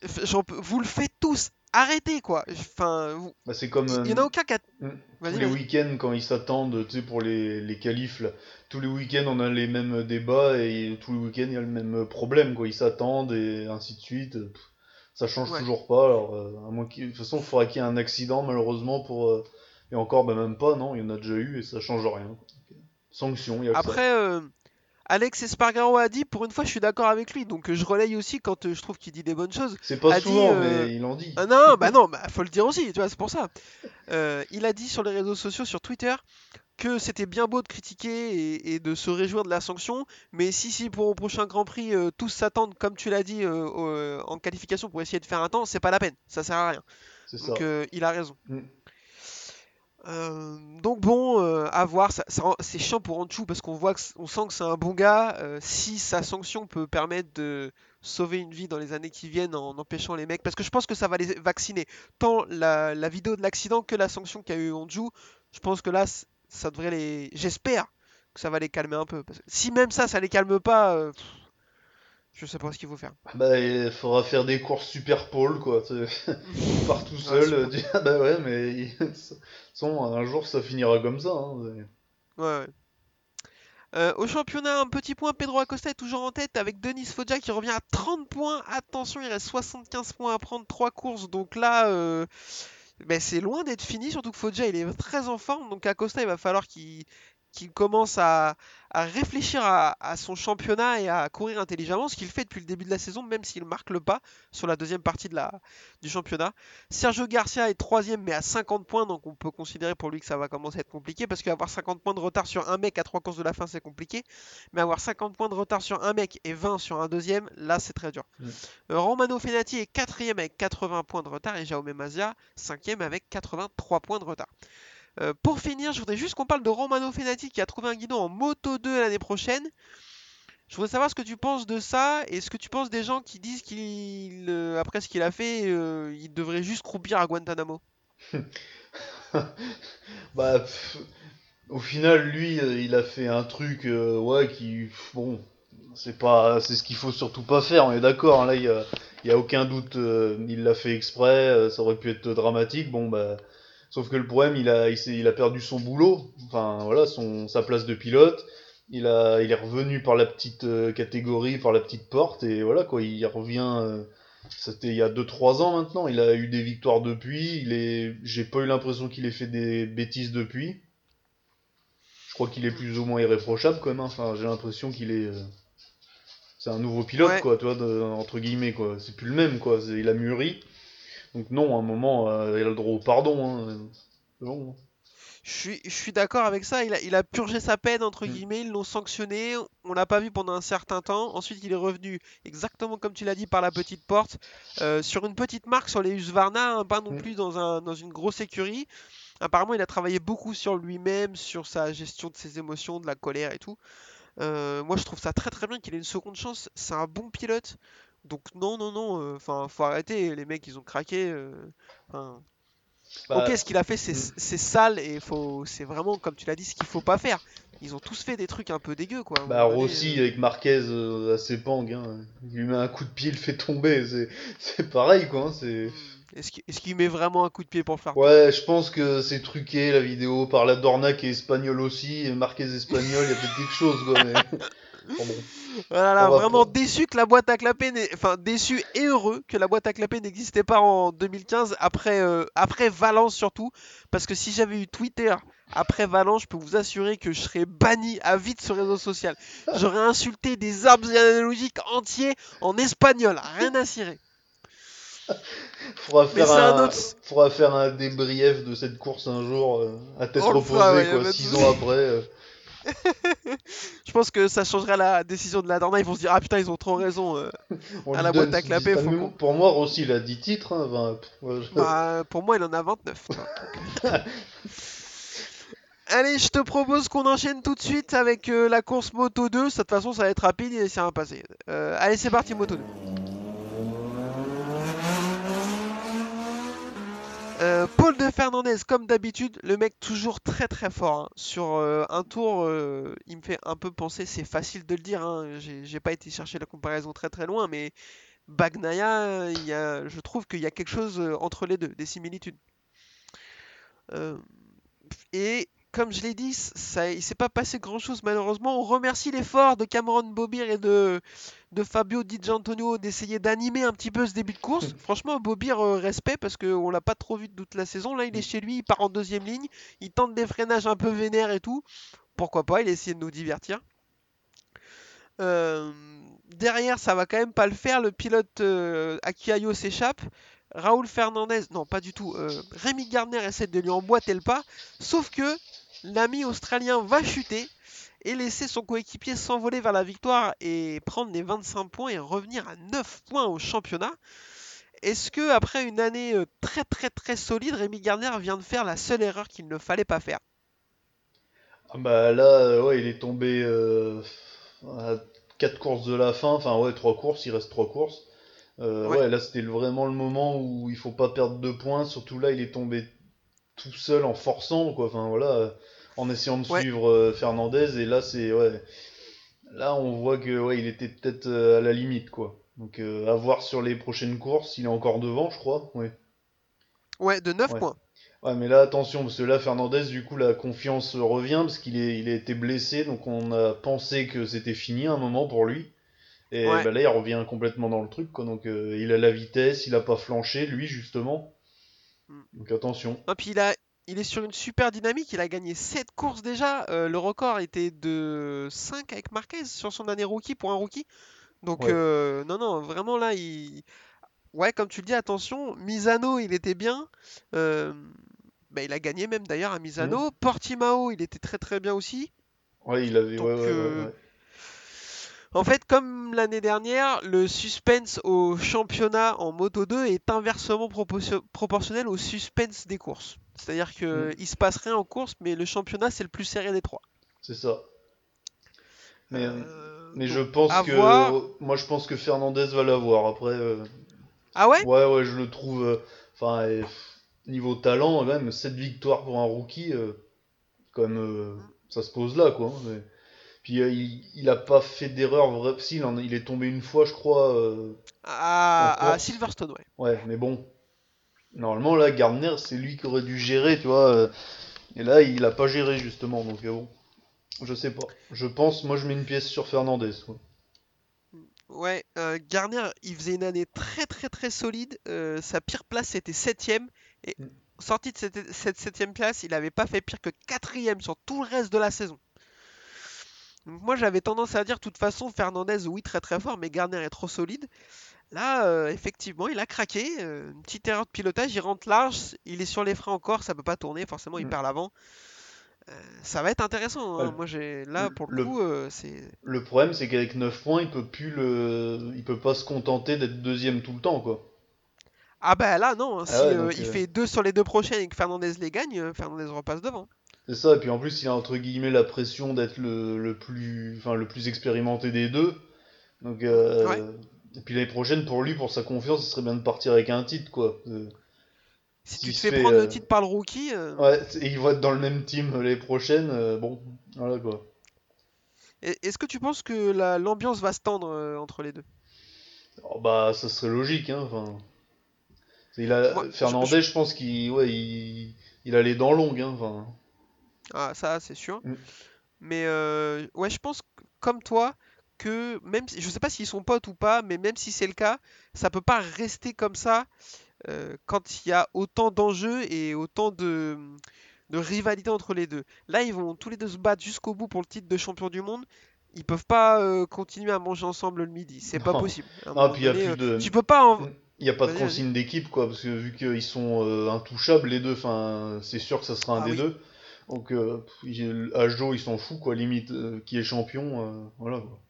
vous le faites tous. Arrêtez quoi. Enfin, bah, c'est comme. Il y en a aucun qui a... Hmm. Tous les week-ends quand ils s'attendent, tu sais, pour les, les qualifs là. Tous les week-ends on a les mêmes débats et tous les week-ends il y a le même problème quoi. Ils s'attendent et ainsi de suite ça change toujours pas. Alors, euh, à moins de toute façon, il faudrait qu'il y ait un accident, malheureusement, pour. Euh, et encore, bah, même pas, non, il y en a déjà eu et ça change rien. Sanction, il y a Après, euh, Alex Espargaro a dit, pour une fois, je suis d'accord avec lui, donc je relaye aussi quand je trouve qu'il dit des bonnes choses. C'est pas souvent, mais il en dit. Ah, non, bah non, bah, faut le dire aussi, tu vois, c'est pour ça. il a dit sur les réseaux sociaux, sur Twitter, que c'était bien beau de critiquer et, de se réjouir de la sanction, mais si, si pour au prochain Grand Prix, euh, tous s'attendent, comme tu l'as dit, euh, euh, en qualification pour essayer de faire un temps, c'est pas la peine, ça sert à rien. Donc il a raison. Mm. Donc bon, à voir, c'est chiant pour Anchou parce qu'on voit que on sent que c'est un bon gars. si sa sanction peut permettre de sauver une vie dans les années qui viennent en empêchant les mecs, parce que je pense que ça va les vacciner. Tant la, vidéo de l'accident que la sanction qu'a eu Anjou, je pense que là ça devrait les. J'espère que ça va les calmer un peu. Si même ça, ça les calme pas, euh, je sais pas ce qu'il faut faire. Bah, il faudra faire des courses super pôle, quoi. part tout seul. Euh, ah, bah ouais, mais un jour ça finira comme ça. Hein, ouais, ouais. Euh, au championnat, un petit point, Pedro Acosta est toujours en tête avec Denis Foggia qui revient à 30 points. Attention, il reste 75 points à prendre, 3 courses. Donc là, mais c'est loin d'être fini, surtout que Foggia il est très en forme, donc Acosta il va falloir qu'il commence à, réfléchir à, son championnat et à courir intelligemment, ce qu'il fait depuis le début de la saison, même s'il marque le pas sur la deuxième partie de la, du championnat. Sergio Garcia est troisième, mais à 50 points, donc on peut considérer pour lui que ça va commencer à être compliqué, parce qu'avoir 50 points de retard sur un mec à trois courses de la fin, c'est compliqué, mais avoir 50 points de retard sur un mec et 20 sur un deuxième, là, c'est très dur. Euh, Romano Fenati est quatrième avec 80 points de retard, et Jaume Mazia, cinquième avec 83 points de retard. Euh, pour finir, je voudrais juste qu'on parle de Romano Fenati qui a trouvé un guidon en Moto 2 l'année prochaine. Je voudrais savoir ce que tu penses de ça et ce que tu penses des gens qui disent qu'il, euh, après ce qu'il a fait, euh, il devrait juste croupir à Guantanamo. Bah, au final, lui, euh, il a fait un truc, ouais, qui, bon, c'est pas, c'est ce qu'il faut surtout pas faire. On est d'accord. hein, là, il y a, aucun doute. il l'a fait exprès. ça aurait pu être dramatique. Bon, bah, sauf que le problème, il a, il a perdu son boulot. Enfin, voilà, son, sa place de pilote. Il a, il est revenu par la petite euh, catégorie, par la petite porte, et voilà quoi. Il revient. euh, c'était il y a 2-3 ans maintenant. Il a eu des victoires depuis. Il est, j'ai pas eu l'impression qu'il ait fait des bêtises depuis. Je crois qu'il est plus ou moins irréprochable quand même. hein. Enfin, j'ai l'impression qu'il est. euh, C'est un nouveau pilote, Ouais. quoi, tu vois, de- entre guillemets, quoi. C'est plus le même, quoi. Il a mûri. Donc, non, à un moment, euh, il a le droit au pardon. Hein. Bon. Je suis, je suis d'accord avec ça. Il a, il a purgé sa peine, entre Mm. guillemets. Ils l'ont sanctionné. On l'a pas vu pendant un certain temps. Ensuite, il est revenu, exactement comme tu l'as dit, par la petite porte, euh, sur une petite marque sur les Husqvarna, hein, pas non Mm. plus dans, un, dans une grosse écurie. Apparemment, il a travaillé beaucoup sur lui-même, sur sa gestion de ses émotions, de la colère et tout. Euh, moi, je trouve ça très très bien qu'il ait une seconde chance. C'est un bon pilote. Donc non, non, non. euh, Enfin, faut arrêter. Les mecs, ils ont craqué. euh, Bah, Ok, ce qu'il a fait, c'est mm. c'est sale et faut, c'est vraiment, comme tu l'as dit, ce qu'il faut pas faire. Ils ont tous fait des trucs un peu dégueux, quoi. Bah, Rossi euh. avec Marquez euh, à Sepang, hein. il lui met un coup de pied, il le fait tomber. C'est, pareil, quoi. hein, C'est... Est-ce qu'il met vraiment un coup de pied pour le faire Ouais, je pense que c'est truqué la vidéo par la Dorna qui est espagnole aussi, et Marquez espagnol, il y a peut-être quelque chose, quoi. Mais... Bon, bon. Voilà, va vraiment déçu que la boîte à clapper, n'ait- enfin déçu et heureux que la boîte à clapper n'existait pas en 2015 après, euh, après Valence surtout, parce que si j'avais eu Twitter après Valence, je peux vous assurer que je serais banni à vie de ce réseau social. J'aurais insulté des arbres généalogiques entiers en espagnol, rien à cirer. Faudra faire un, un autre- faudra faire un débrief de cette course un jour, euh, à tête reposée, fera, ouais, y a quoi, pas de six souci. ans après. euh. Je pense que ça changerait la décision de la Dorna. Ils vont se dire ah putain ils ont trop raison. euh. À la boîte à clapper, faut Pour moi, Rossi, il a 10 titres. Hein, je- Bah, pour moi il en a 29. tu vois. Allez, je te propose qu'on enchaîne tout de suite avec euh, la course Moto 2. De toute façon, ça va être rapide et c'est un passé. Euh, allez, c'est parti, Moto 2. Euh, Paul de Fernandez, comme d'habitude, le mec toujours très très fort. hein. Sur euh, un tour, euh, il me fait un peu penser, c'est facile de le dire, hein, j'ai pas été chercher la comparaison très très loin, mais Bagnaia, il y a, je trouve qu'il y a quelque chose entre les deux, des similitudes. Comme je l'ai dit, ça, il s'est pas passé grand chose malheureusement. On remercie l'effort de Cameron Bobir et de, de Fabio Di Gianantonio d'essayer d'animer un petit peu ce début de course. Franchement, Bobir, euh, respect parce qu'on l'a pas trop vu de toute la saison. Là, il est chez lui, il part en deuxième ligne, il tente des freinages un peu vénères et tout. Pourquoi pas, il a essayé de nous divertir. Euh, derrière, ça va quand même pas le faire. Le pilote euh, Akiayo s'échappe. Raoul Fernandez, non pas du tout. euh, Rémi Gardner essaie de lui emboîter le pas. Sauf que l'ami australien va chuter et laisser son coéquipier s'envoler vers la victoire et prendre les 25 points et revenir à 9 points au championnat. Est-ce que après une année euh, très très très solide, Rémi Gardner vient de faire la seule erreur qu'il ne fallait pas faire? Ah bah là, euh, ouais, il est tombé euh, à 4 courses de la fin. Enfin, ouais, 3 courses, il reste 3 courses. Euh, Ouais. ouais. là, c'était vraiment le moment où il faut pas perdre de points. Surtout là, il est tombé tout seul en forçant, quoi. Enfin, voilà, en essayant de Ouais. suivre euh, Fernandez. Et là, c'est, ouais. Là, on voit que, ouais, il était peut-être euh, à la limite, quoi. Donc, euh, à voir sur les prochaines courses. Il est encore devant, je crois. Ouais. Ouais, de 9 Ouais. points. Ouais, mais là, attention, parce que là, Fernandez, du coup, la confiance revient, parce qu'il est, il a été blessé, donc on a pensé que c'était fini à un moment pour lui. Et Ouais. bah, là, il revient complètement dans le truc, quoi. Donc, euh, il a la vitesse, il a pas flanché, lui, justement. Mm. Donc, attention. Et puis il, a, il est sur une super dynamique, il a gagné 7 courses déjà. Euh, le record était de 5 avec Marquez sur son année rookie pour un rookie. Donc Ouais. euh, non, non, vraiment là, il... Ouais, comme tu le dis, attention, Misano, il était bien. Euh, bah, il a gagné même d'ailleurs à Misano. Portimao, il était très très bien aussi. Ouais, il avait. Donc, ouais, ouais, ouais, ouais. En fait, comme l'année dernière, le suspense au championnat en Moto 2 est inversement proportio- proportionnel au suspense des courses. C'est-à-dire que Mm. il se passe rien en course, mais le championnat c'est le plus serré des trois. C'est ça. Mais, Euh, mais je pense que. voir. Moi, je pense que Fernandez va l'avoir. Après. euh, Ah ouais? Ouais, ouais, je le trouve. euh, Enfin, euh, niveau talent, quand même, 7 victoires pour un rookie, quand même, euh, ça se pose là, quoi. hein, mais- Puis euh, il, il a pas fait d'erreur, si, il, est tombé une fois, je crois. euh, À, à course. Silverstone, ouais. Ouais, mais bon. Normalement, là, Gardner, c'est lui qui aurait dû gérer, tu vois. euh, Et là, il a pas géré, justement, donc euh, bon. Je sais pas. Je pense, moi, je mets une pièce sur Fernandez, quoi. Ouais, euh, Garner, il faisait une année très très très solide. euh, sa pire place c'était 7ème. Et Mm. sorti de cette, cette 7ème place, il avait pas fait pire que 4ème sur tout le reste de la saison. Donc moi j'avais tendance à dire, de toute façon, Fernandez, oui, très très fort, mais Garner est trop solide. Là, euh, effectivement, il a craqué. euh, une petite erreur de pilotage, il rentre large, il est sur les freins encore, ça peut pas tourner, forcément, il Mm. perd l'avant. Euh, ça va être intéressant. hein. Moi, j'ai là pour le le- coup, c'est Le problème, c'est qu'avec 9 points, il peut plus le... Il peut pas se contenter d'être deuxième tout le temps, quoi. Ah bah là non, hein, Ah si ouais, donc, il fait deux sur les deux prochaines et que Fernandez les gagne, Fernandez repasse devant. C'est ça, et puis en plus, il a entre guillemets la pression d'être le, le plus... Enfin, le plus expérimenté des deux. Donc, euh, Ouais. Et puis l'année prochaine, pour lui, pour sa confiance, ce serait bien de partir avec un titre, quoi. Euh, Si tu te fais fait, prendre euh, le titre par le rookie, euh, Ouais, et ils vont être dans le même team l'année prochaine, euh, bon, voilà, quoi. est-ce que tu penses que la- l'ambiance va se tendre euh, entre les deux? Oh, bah, ça serait logique, hein, enfin... Il a... Moi, je- Fernandez, je pense qu'il ouais, il... il a les dents longues, hein. Ah ça c'est sûr. Mm. Mais euh, ouais je pense comme toi que même si, je sais pas s'ils sont potes ou pas, mais même si c'est le cas, ça peut pas rester comme ça euh, quand il y a autant d'enjeux et autant de, de rivalité entre les deux. Là, ils vont tous les deux se battre jusqu'au bout pour le titre de champion du monde. Ils peuvent pas euh, continuer à manger ensemble le midi. C'est pas possible. Ah, puis il y a plus de... Tu peux pas en... Il n'y a pas de consigne d'équipe, quoi, parce que vu qu'ils sont euh, intouchables, les deux, enfin, c'est sûr que ça sera un Ah des oui. deux. Donc, euh, pff, il- s'en fout, quoi, limite, euh, qui est champion, euh, voilà, quoi.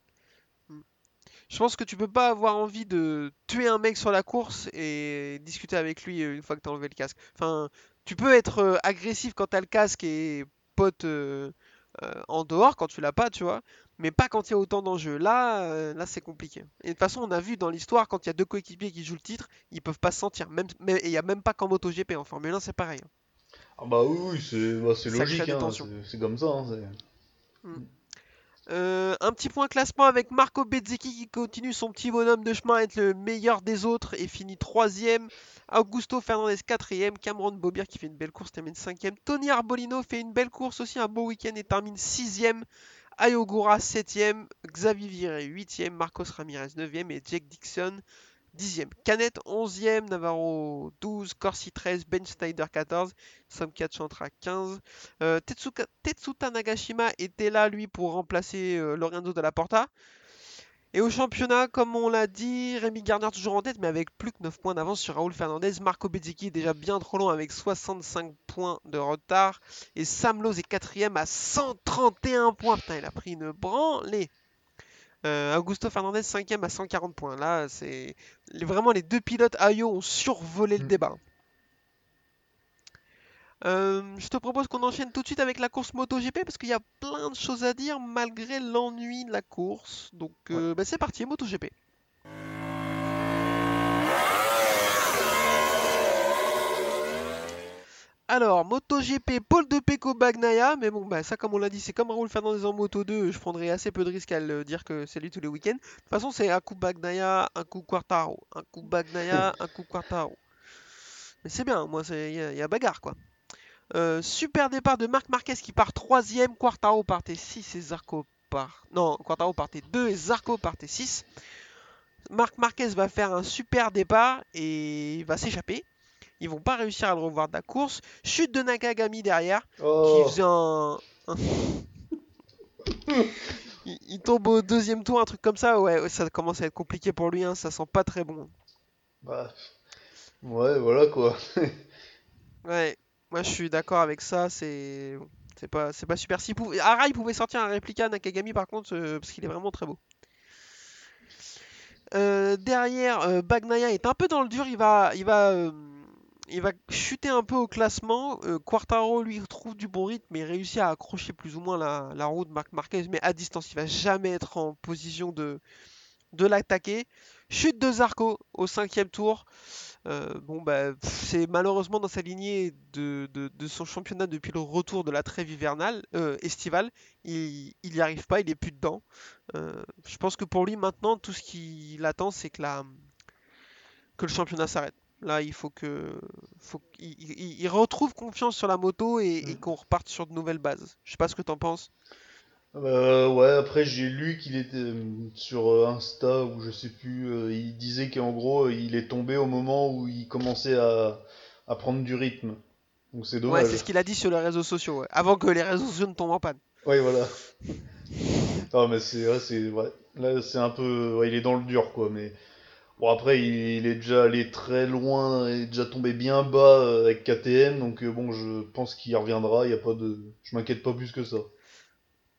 Je pense que tu peux pas avoir envie de tuer un mec sur la course et discuter avec lui euh, une fois que t'as enlevé le casque. Enfin, tu peux être agressif quand t'as le casque et pote en dehors quand tu l'as pas, tu vois. Mais pas quand il y a autant d'enjeux. Là, là c'est compliqué. Et de toute façon, on a vu dans l'histoire, quand il y a deux coéquipiers qui jouent le titre, ils peuvent pas se sentir. Même, il y a même pas qu'en MotoGP. En Formule 1, c'est pareil. hein. Ah bah oui, c'est bah, logique, hein, c'est comme ça, hein, c'est- Euh, un petit point classement avec Marco Bezzecchi qui continue son petit bonhomme de chemin à être le meilleur des autres et finit troisième. Augusto Fernandez quatrième. Cameron Bobier qui fait une belle course termine cinquième. Tony Arbolino fait une belle course aussi, un beau week-end et termine sixième. Ayogura septième. Xavier Viré huitième. Marcos Ramirez neuvième et Jake Dixon dixième. Canet onzième. Navarro 12. Corsi 13. Ben Snyder 14. Samkat Chantra 15. Euh, Tetsuka- Tetsuta Nagashima était là, lui, pour remplacer euh, Lorenzo de la Porta. Et au championnat, comme on l'a dit, Rémi Garner toujours en tête, mais avec plus que 9 points d'avance sur Raoul Fernandez. Marco Bezzecchi est déjà bien trop long avec 65 points de retard. Et Sam Lowe est quatrième à 131 points. Putain, il a pris une branlée. Euh, Augusto Fernandez 5ème à 140 points. Là, c'est vraiment les deux pilotes Ayo ont survolé le Mm. débat. Euh, je te propose qu'on enchaîne tout de suite avec la course MotoGP parce qu'il y a plein de choses à dire malgré l'ennui de la course. Donc euh, bah, c'est parti, MotoGP. Alors, MotoGP, Paul de Pecco Bagnaia, mais bon, bah, ça, comme on l'a dit, c'est comme Raoul Fernandez en Moto 2, je prendrais assez peu de risques à le dire que c'est lui tous les week-ends. De toute façon, c'est un coup Bagnaia, un coup Quartaro, un coup Bagnaia, un coup Quartaro. Mais c'est bien, moi, il y, a- y a bagarre, quoi. Euh, super départ de Marc Marquez qui part 3ème, Quartaro partait 6 et Zarco part... Non, Quartaro partait 2 et Zarco partait 6. Marc Marquez va faire un super départ et il va s'échapper. Ils vont pas réussir à le revoir de la course. Chute de Nakagami derrière qui Oh, faisait un... un- il, il tombe au deuxième tour, un truc comme ça. Ouais, ça commence à être compliqué pour lui, hein, ça sent pas très bon. bah, ouais, voilà, quoi. Ouais, moi je suis d'accord avec ça, c'est c'est pas c'est pas super. S'il pouvait... Arai pouvait sortir un réplica Nakagami par contre euh, parce qu'il est vraiment très beau. Euh, derrière, euh, Bagnaia est un peu dans le dur, il va il va euh, il va chuter un peu au classement. Euh, Quartaro lui trouve du bon rythme et réussit à accrocher plus ou moins la, la roue de Marc Marquez, mais à distance, il va jamais être en position de, l'attaquer. Chute de Zarco au cinquième tour. Euh, bon, bah, c'est malheureusement dans sa lignée de, son championnat depuis le retour de la trêve hivernale, euh, estivale. Il n'y arrive pas, il est plus dedans. Je pense que pour lui, maintenant, tout ce qu'il attend, c'est que le championnat s'arrête. Là, il faut que, faut qu'il retrouve confiance sur la moto et, et qu'on reparte sur de nouvelles bases. Je sais pas ce que tu en penses. Euh, ouais, après j'ai lu qu'il était euh, sur euh, Insta ou je sais plus, il disait qu'en gros il est tombé au moment où il commençait à, à prendre du rythme. Donc c'est dommage. Ouais, c'est ce qu'il a dit sur les réseaux sociaux, avant que les réseaux sociaux ne tombent en panne. Ouais, voilà. non, mais c'est vrai, c'est vrai. Là, c'est un peu. Ouais, il est dans le dur, quoi. Mais bon, après, il, est déjà allé très loin, il est déjà tombé bien bas avec KTM. Donc, bon, je pense qu'il reviendra. Il y a pas de. Je m'inquiète pas plus que ça.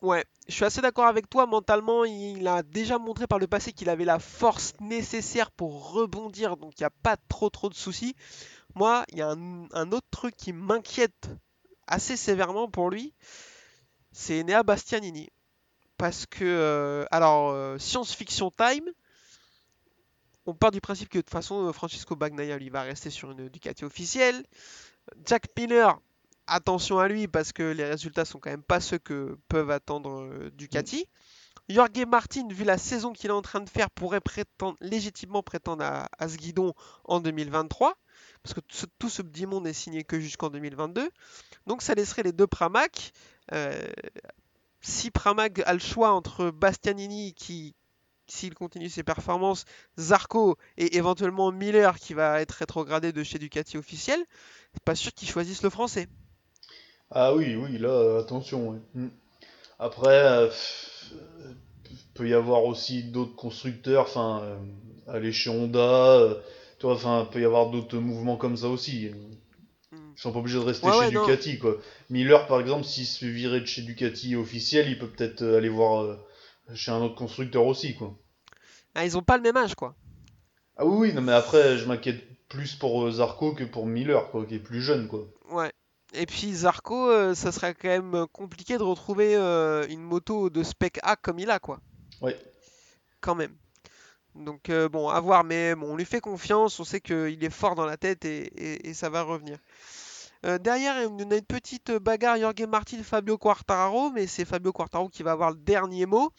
Ouais, je suis assez d'accord avec toi. Mentalement, il a déjà montré par le passé qu'il avait la force nécessaire pour rebondir, donc il n'y a pas trop trop de soucis. Moi, il y a un, autre truc qui m'inquiète assez sévèrement pour lui, c'est Nea Bastianini. Parce que, euh, alors, euh, science-fiction time, on part du principe que de toute façon, Francisco Bagnaia, lui, va rester sur une Ducati officielle. Jack Miller, attention à lui parce que les résultats sont quand même pas ceux que peuvent attendre euh, Ducati. Jorge Martin, vu la saison qu'il est en train de faire, pourrait légitimement prétendre à, ce guidon en 2023. Parce que tout ce petit monde n'est signé que jusqu'en 2022. Donc ça laisserait les deux Pramac. Euh, si Pramac a le choix entre Bastianini qui, s'il continue ses performances, Zarco et éventuellement Miller qui va être rétrogradé de chez Ducati officiel, c'est pas sûr qu'ils choisissent le français. Ah oui, oui, là, attention. Hmm. Après, euh, peut y avoir aussi d'autres constructeurs, enfin, euh, aller chez Honda, euh, tu enfin, peut y avoir d'autres mouvements comme ça aussi. Hmm. Ils sont pas obligés de rester chez Ducati, quoi. Miller, par exemple, s'il se fait virer de chez Ducati officiel, il peut peut-être aller voir chez un autre constructeur aussi, quoi. Ah, ils ont pas le même âge, quoi. Ah oui, oui, non, mais après, je m'inquiète plus pour Zarco que pour Miller, quoi, qui est plus jeune, quoi. Ouais. Et puis Zarco, euh, ça serait quand même compliqué de retrouver euh, une moto de spec A comme il a, quoi. Oui. Quand même. Donc euh, bon, à voir, mais bon, on lui fait confiance, on sait qu'il est fort dans la tête et, ça va revenir. Derrière, on a une petite bagarre Jorge Martin, Fabio Quartararo, mais c'est Fabio Quartararo qui va avoir le dernier mot.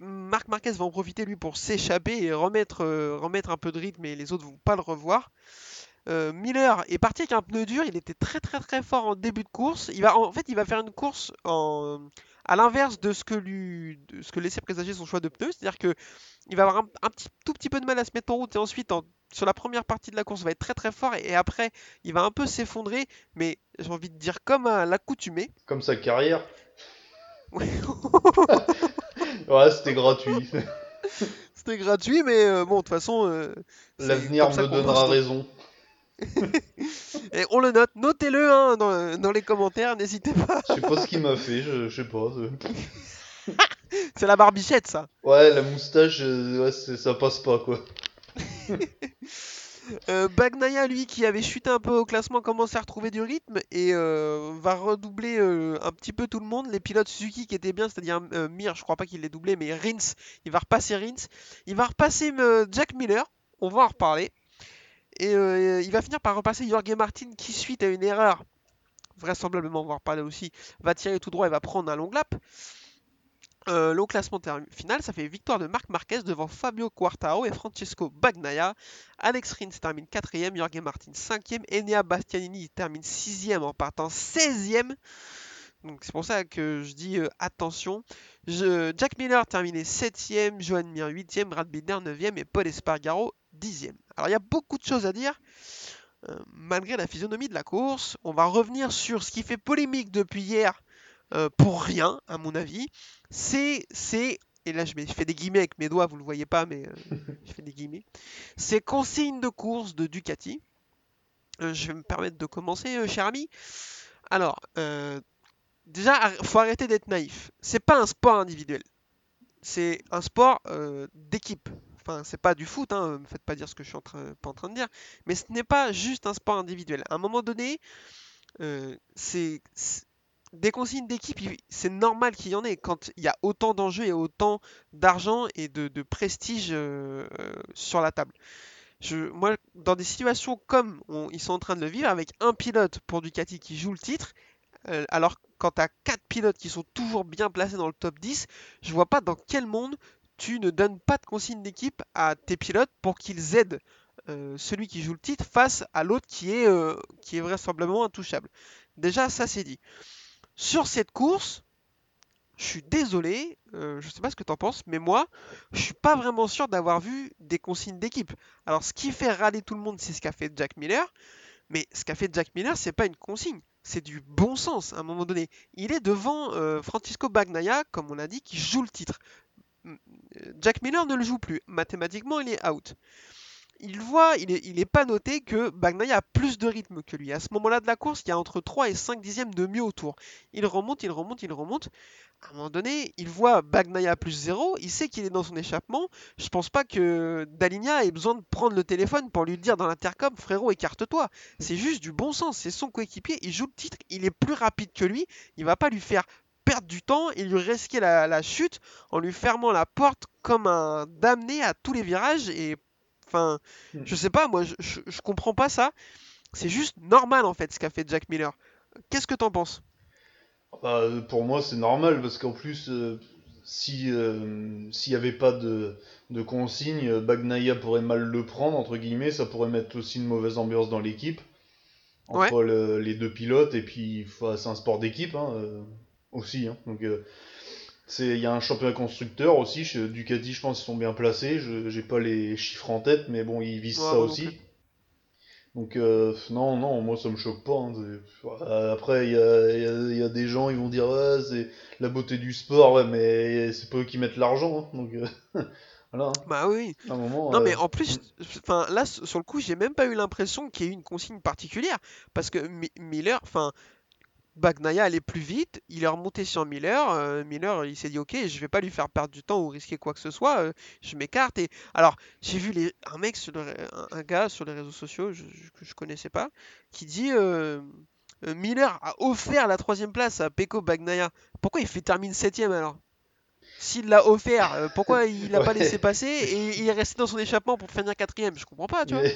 Marc Marquez va en profiter lui pour s'échapper et remettre, remettre un peu de rythme, et les autres vont pas le revoir. Euh, Miller est parti avec un pneu dur, il était très très très fort en début de course. Il va, en fait, il va faire une course en, à l'inverse de ce que lui, laissait présager son choix de pneu, c'est-à-dire que il va avoir un, tout petit peu de mal à se mettre en route et ensuite sur la première partie de la course il va être très très fort et, après il va un peu s'effondrer, mais j'ai envie de dire comme à l'accoutumée. Comme sa carrière. ouais, c'était gratuit. c'était gratuit, mais euh, bon, de toute façon. Euh, L'avenir me donnera raison. Et on le note, notez-le hein, dans, les commentaires, n'hésitez pas. je sais pas ce qu'il m'a fait, je, sais pas. C'est la barbichette, ça. Ouais, la moustache, euh, ça passe pas, quoi. Euh, Bagnaya, lui, qui avait chuté un peu au classement, commence à retrouver du rythme et euh, va redoubler euh, un petit peu tout le monde. Les pilotes Suzuki qui étaient bien, c'est-à-dire Mir, je crois pas qu'il l'ait doublé, mais Rins, il va repasser Rins. Il va repasser Jack Miller, on va en reparler. Et euh, il va finir par repasser Jorge Martin qui, suite à une erreur, vraisemblablement, on va en reparler aussi, va tirer tout droit et va prendre un long lap. Euh, le classement final, ça fait victoire de Marc Marquez devant Fabio Quartaro et Francesco Bagnaia. Alex Rins termine 4ème, Jorge Martin 5ème, Enea Bastianini termine 6ème en partant 16ème. Donc c'est pour ça que je dis euh, attention. Jack Miller terminé 7ème, Johan Mir 8ème, Brad Binder 9ème et Paul Espargaro 10ème. Alors il y a beaucoup de choses à dire. Euh, malgré la physionomie de la course, on va revenir sur ce qui fait polémique depuis hier euh, pour rien, à mon avis. C'est, c'est, et là je, fais des guillemets avec mes doigts, vous le voyez pas, mais euh, je fais des guillemets. C'est consigne de course de Ducati. je vais me permettre de commencer, cher ami. Alors, déjà, faut arrêter d'être naïf. C'est pas un sport individuel. C'est un sport d'équipe enfin, c'est pas du foot, hein, me faites pas dire ce que je suis en train, pas en train de dire, mais ce n'est pas juste un sport individuel. À un moment donné, euh, c'est- des consignes d'équipe, c'est normal qu'il y en ait quand il y a autant d'enjeux et autant d'argent et de, prestige euh, sur la table. Moi, dans des situations comme ils sont en train de le vivre, avec un pilote pour Ducati qui joue le titre, euh, alors quand tu as quatre pilotes qui sont toujours bien placés dans le top 10, je vois pas dans quel monde tu ne donnes pas de consigne d'équipe à tes pilotes pour qu'ils aident euh, celui qui joue le titre face à l'autre qui est vraisemblablement intouchable. Déjà, ça c'est dit. Sur cette course, je suis désolé, euh, je sais pas ce que tu en penses, mais moi, je suis pas vraiment sûr d'avoir vu des consignes d'équipe. Alors, ce qui fait râler tout le monde, c'est ce qu'a fait Jack Miller, mais ce qu'a fait Jack Miller, c'est pas une consigne, c'est du bon sens à un moment donné. Il est devant euh, Francisco Bagnaia, comme on l'a dit, qui joue le titre. Euh, Jack Miller ne le joue plus. Mathématiquement, il est out. Il voit, il est, il est pas noté que Bagnaia a plus de rythme que lui. À ce moment-là de la course, il y a entre 3 et 5 dixièmes de mieux autour. Il remonte, il remonte, il remonte. À un moment donné, il voit Bagnaia plus 0, il sait qu'il est dans son échappement. Je pense pas que Daligna ait besoin de prendre le téléphone pour lui dire dans l'intercom, frérot, écarte-toi. C'est juste du bon sens, c'est son coéquipier, il joue le titre, il est plus rapide que lui, il va pas lui faire perdre du temps et lui risquer la, la chute en lui fermant la porte comme un damné à tous les virages et enfin Mm. je sais pas moi je, je, je comprends pas ça c'est juste normal en fait ce qu'a fait Jack Miller qu'est-ce que t'en penses? Bah, pour moi, c'est normal parce qu'en plus, euh, si euh, s'il n'y avait pas de, de consigne, Bagnaia pourrait mal le prendre, entre guillemets, ça pourrait mettre aussi une mauvaise ambiance dans l'équipe, entre le- les deux pilotes, et puis c'est un sport d'équipe hein, euh, aussi. hein. donc, euh, il y a un championnat constructeur aussi, chez Ducati, je pense qu'ils sont bien placés, je j'ai pas les chiffres en tête, mais bon, ils visent Ouais, ça aussi. plus. Donc non, non, moi ça me choque pas. hein, euh, Après, il y a, il y a- il y a des gens, ils vont dire ouais, c'est la beauté du sport, ouais, mais c'est pas eux qui mettent l'argent, hein, donc euh, voilà. hein. bah oui À un moment, Non euh, mais en plus, enfin là sur le coup, j'ai même pas eu l'impression qu'il y ait eu une consigne particulière parce que Mi- Miller, enfin Bagnaia allait plus vite, il est remonté sur Miller, euh, Miller il s'est dit ok, je vais pas lui faire perdre du temps ou risquer quoi que ce soit, euh, je m'écarte et alors j'ai vu les, un mec sur le un, gars sur les réseaux sociaux je- que je connaissais pas qui dit euh, Miller a offert la troisième place à Pecco Bagnaia, pourquoi il fait termine septième alors? S'il l'a offert, pourquoi il l'a pas laissé passer et il est resté dans son échappement pour finir quatrième? Je comprends pas, tu vois. mais-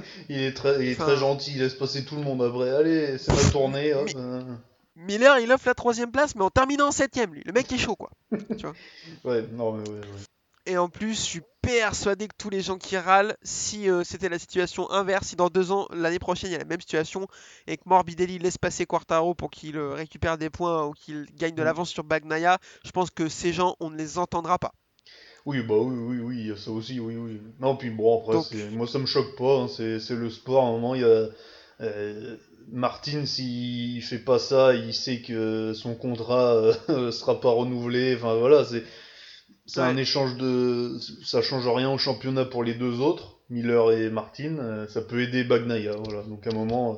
il est très, il est Enfin- très gentil, il laisse passer tout le monde après. Allez, c'est ma tournée. hop, Miller, il offre la troisième place, mais en terminant en septième, lui. Le mec est chaud, quoi. Ouais, non, mais ouais, ouais. Et en plus, je suis persuadé que tous les gens qui râlent, si euh, c'était la situation inverse, si dans deux ans, l'année prochaine, il y a la même situation, et que Morbidelli laisse passer Quartaro pour qu'il euh, récupère des points ou qu'il gagne de Mm. l'avance sur Bagnaia, je pense que ces gens, on ne les entendra pas. Oui, bah oui, oui, oui, il y a ça aussi, oui, oui. Non, puis bon, après, Donc- moi ça me choque pas, hein, c'est le sport, à un moment, il y a... euh, Martin, s'il fait pas ça, il sait que son contrat euh, sera pas renouvelé, enfin voilà, c'est c'est un échange de... Ça change rien au championnat pour les deux autres, Miller et Martin, euh, ça peut aider Bagnaia, voilà. Donc à un moment, euh,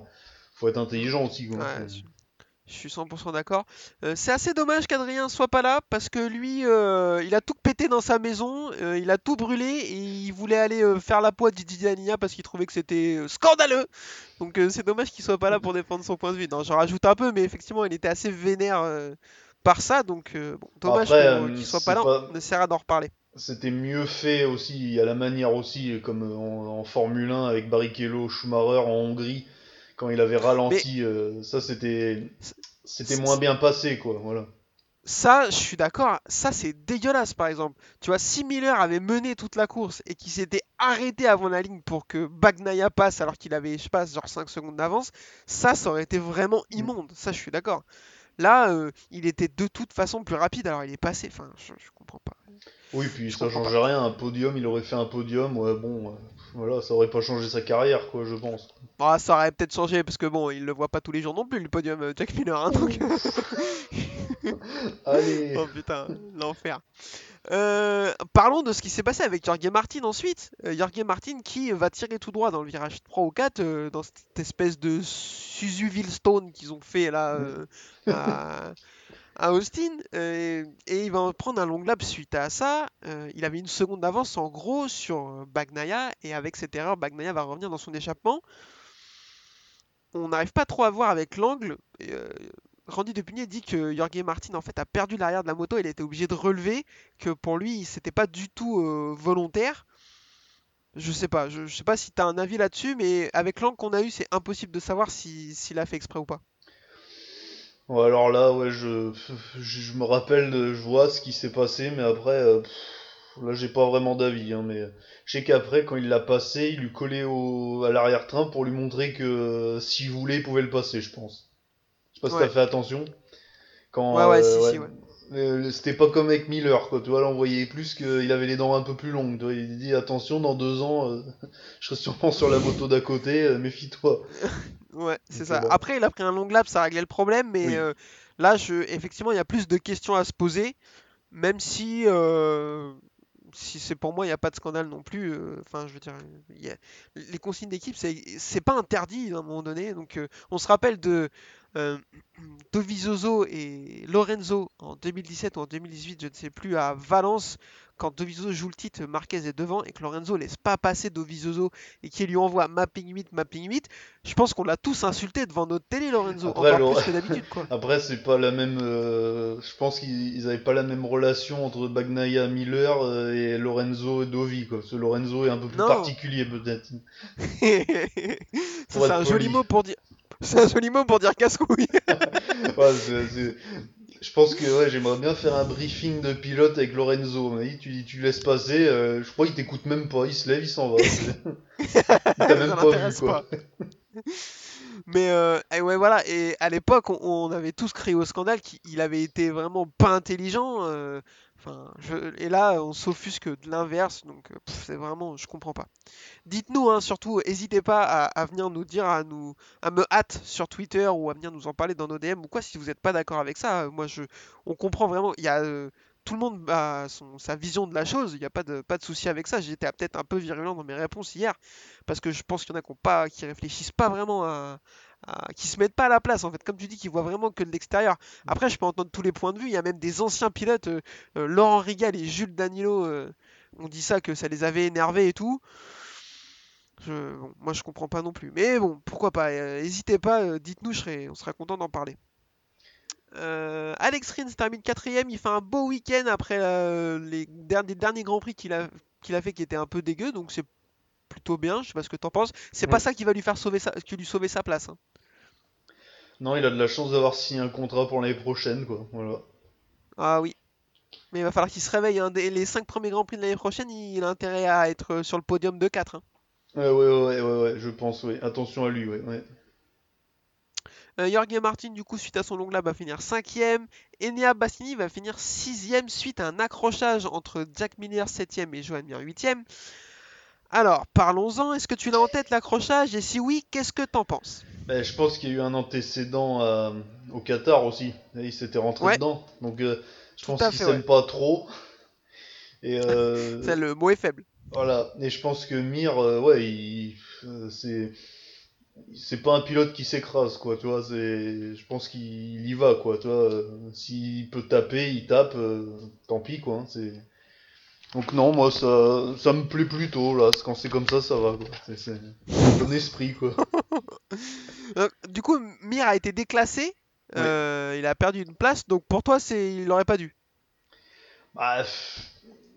faut être intelligent aussi, quoi. Ouais, C'est- je- suis 100% d'accord. Euh, c'est assez dommage qu'Adrien soit pas là parce que lui, euh, il a tout pété dans sa maison, euh, il a tout brûlé et il voulait aller faire la poids de Didi Dania parce qu'il trouvait que c'était scandaleux. Donc c'est dommage qu'il soit pas là pour défendre son point de vue. Non, j'en rajoute un peu, mais effectivement, il était assez vénère par ça. Donc bon, dommage qu'il soit pas là. pas- On essaiera d'en reparler. C'était mieux fait aussi, à la manière aussi, comme en, en Formule 1 avec Barrichello, Schumacher en Hongrie, quand il avait ralenti, euh, ça c'était c'était moins bien passé, quoi, voilà. Ça, je suis d'accord. Ça, c'est dégueulasse, par exemple. Tu vois, si Miller avait mené toute la course et qu'il s'était arrêté avant la ligne pour que Bagnaia passe alors qu'il avait, je sais pas, genre 5 secondes d'avance, ça, ça aurait été vraiment immonde. Ça, je suis d'accord. Là, euh, il était de toute façon plus rapide, alors il est passé. Enfin, je, je comprends pas. Oui, puis Je ça change rien, un podium, il aurait fait un podium, ouais, bon, euh, voilà, ça aurait pas changé sa carrière, quoi, je pense. Bon, ça aurait peut-être changé parce que bon, il le voit pas tous les jours non plus, le podium euh, Jack Miller. hein, donc... Allez Oh putain, l'enfer. Euh, parlons de ce qui s'est passé avec Jorge Martin ensuite. Euh, Jorge Martin qui va tirer tout droit dans le virage 3 ou 4 euh, dans cette espèce de Suzu Stone qu'ils ont fait là à, à Austin euh, et il va en prendre un long lap suite à ça. Il avait une seconde d'avance en gros sur Bagnaia et avec cette erreur, Bagnaia va revenir dans son échappement. On n'arrive pas trop à voir avec l'angle. euh, Randy Depugné dit que Jorge Martin en fait a perdu l'arrière de la moto, il a été obligé de relever, que pour lui c'était pas du tout euh, volontaire. Je sais pas, je, sais pas si tu as un avis là-dessus, mais avec l'angle qu'on a eu, c'est impossible de savoir si- s'il a fait exprès ou pas. Ouais, alors là, ouais, je, me rappelle, je vois ce qui s'est passé, mais après, euh, là, j'ai pas vraiment d'avis, hein, mais je sais qu'après, quand il l'a passé, il lui collait au, à l'arrière-train pour lui montrer que euh, s'il voulait, il pouvait le passer, je pense. Je sais pas si Ouais. t'as fait attention. Quand, Ouais, ouais, euh, si, si, ouais. Euh, C'était pas comme avec Miller, quoi. Tu vois, là, on voyait plus qu'il avait les dents un peu plus longues. Tu vois, il dit attention, dans deux ans, euh, je serai sûrement sur la moto d'à côté, euh, méfie-toi. Ouais, c'est ça. bon. Après, il a pris un long lap, ça réglait le problème, mais Oui. euh, là, je, effectivement, il y a plus de questions à se poser, même si, euh, si c'est pour moi, il n'y a pas de scandale non plus. euh, Enfin, je veux les consignes d'équipe, c'est pas interdit à un moment donné. Donc, euh, on se rappelle de euh, Dovizioso et Lorenzo en 2017 ou en 2018, je ne sais plus, à Valence. Quand Dovizioso joue le titre, Marquez est devant et que Lorenzo laisse pas passer Dovizioso et qu'il lui envoie mapping 8, mapping 8, je pense qu'on l'a tous insulté devant notre télé, Lorenzo, Après, encore Lo- plus que d'habitude, quoi. Après, c'est pas la même. euh, je pense qu'ils ils avaient pas la même relation entre Bagnaia Miller euh, et Lorenzo et Dovi, quoi. Ce Lorenzo est un peu plus Non. particulier, peut-être. C'est un joli mot pour dire. C'est un joli mot pour dire casse-couille. Ouais, Je pense que ouais, j'aimerais bien faire un briefing de pilote avec Lorenzo. Mais tu, tu laisses passer, euh, je crois qu'il t'écoute même pas. Il se lève, il s'en va. il t'a même pas vu, l'intéresse quoi. pas. Mais euh, et ouais, voilà. Et à l'époque, on, on avait tous crié au scandale qu'il avait été vraiment pas intelligent. euh, Et là, on s'offusque de l'inverse. Donc, euh, c'est vraiment, je comprends pas. Dites-nous, hein, surtout, n'hésitez pas à, venir nous dire, à nous, à me hâte sur Twitter ou à venir nous en parler dans nos DM ou quoi. Si vous n'êtes pas d'accord avec ça, euh, moi, je, on comprend vraiment. Il y a euh, tout le monde a son, sa vision de la chose. Il n'y a pas de, pas de souci avec ça. J'étais peut-être un peu virulent dans mes réponses hier parce que je pense qu'il y en a qui, pas, qui réfléchissent pas vraiment à- qui se mettent pas à la place en fait. Comme tu dis, qui voient vraiment que de l'extérieur. Après, je peux entendre tous les points de vue. Il y a même des anciens pilotes, euh, euh, Laurent Rigal et Jules Danilo, euh, ont dit ça que ça les avait énervés et tout. Je, bon, moi, je comprends pas non plus. Mais bon, pourquoi pas. euh, N'hésitez pas, euh, dites-nous, je serai, on sera content d'en parler. Euh, Alex Rins termine quatrième, il fait un beau week-end après euh, les derniers, derniers grands prix qu'il a, qu'il a fait qui étaient un peu dégueux, donc c'est plutôt bien. Je sais pas ce que t'en penses. C'est pas ça qui va lui faire sauver sa, qui lui sauver sa place. hein. Non, il a de la chance d'avoir signé un contrat pour l'année prochaine, quoi. Voilà. Ah oui. Mais il va falloir qu'il se réveille. hein. Les 5 premiers grands prix de l'année prochaine, il a intérêt à être euh, sur le podium de 4. Ouais, ouais, ouais, ouais, ouais, je pense, ouais. Attention à lui, ouais. ouais. Euh, Jorge Martin, du coup, suite à son long lap, va finir 5ème. Enea Bassini va finir 6ème suite à un accrochage entre Jack Miller 7ème et Johan Mir 8ème. Alors, parlons-en. Est-ce que tu l'as en tête l'accrochage? Et si oui, qu'est-ce que t'en penses? Ben, je pense qu'il y a eu un antécédent à- au Qatar aussi. Et il s'était rentré Ouais. dedans. Donc, euh, je pense fait, s'aiment ouais. pas trop. Et euh, C'est Le mot est faible. voilà. Et je pense que Mir, euh, ouais, il, euh, c'est, c'est pas un pilote qui s'écrase, quoi. Tu vois, c'est, je pense qu'il y va, quoi. Tu vois, euh, s'il peut taper, il tape. euh, tant pis, quoi. hein, c'est. Donc non, moi ça, ça me plaît plutôt là. Quand c'est comme ça, ça va, quoi. C'est, c'est bon esprit, quoi. Euh, du coup, Mir a été déclassé. Euh, il a perdu une place. Donc pour toi, c'est il aurait pas dû. Bah, pff,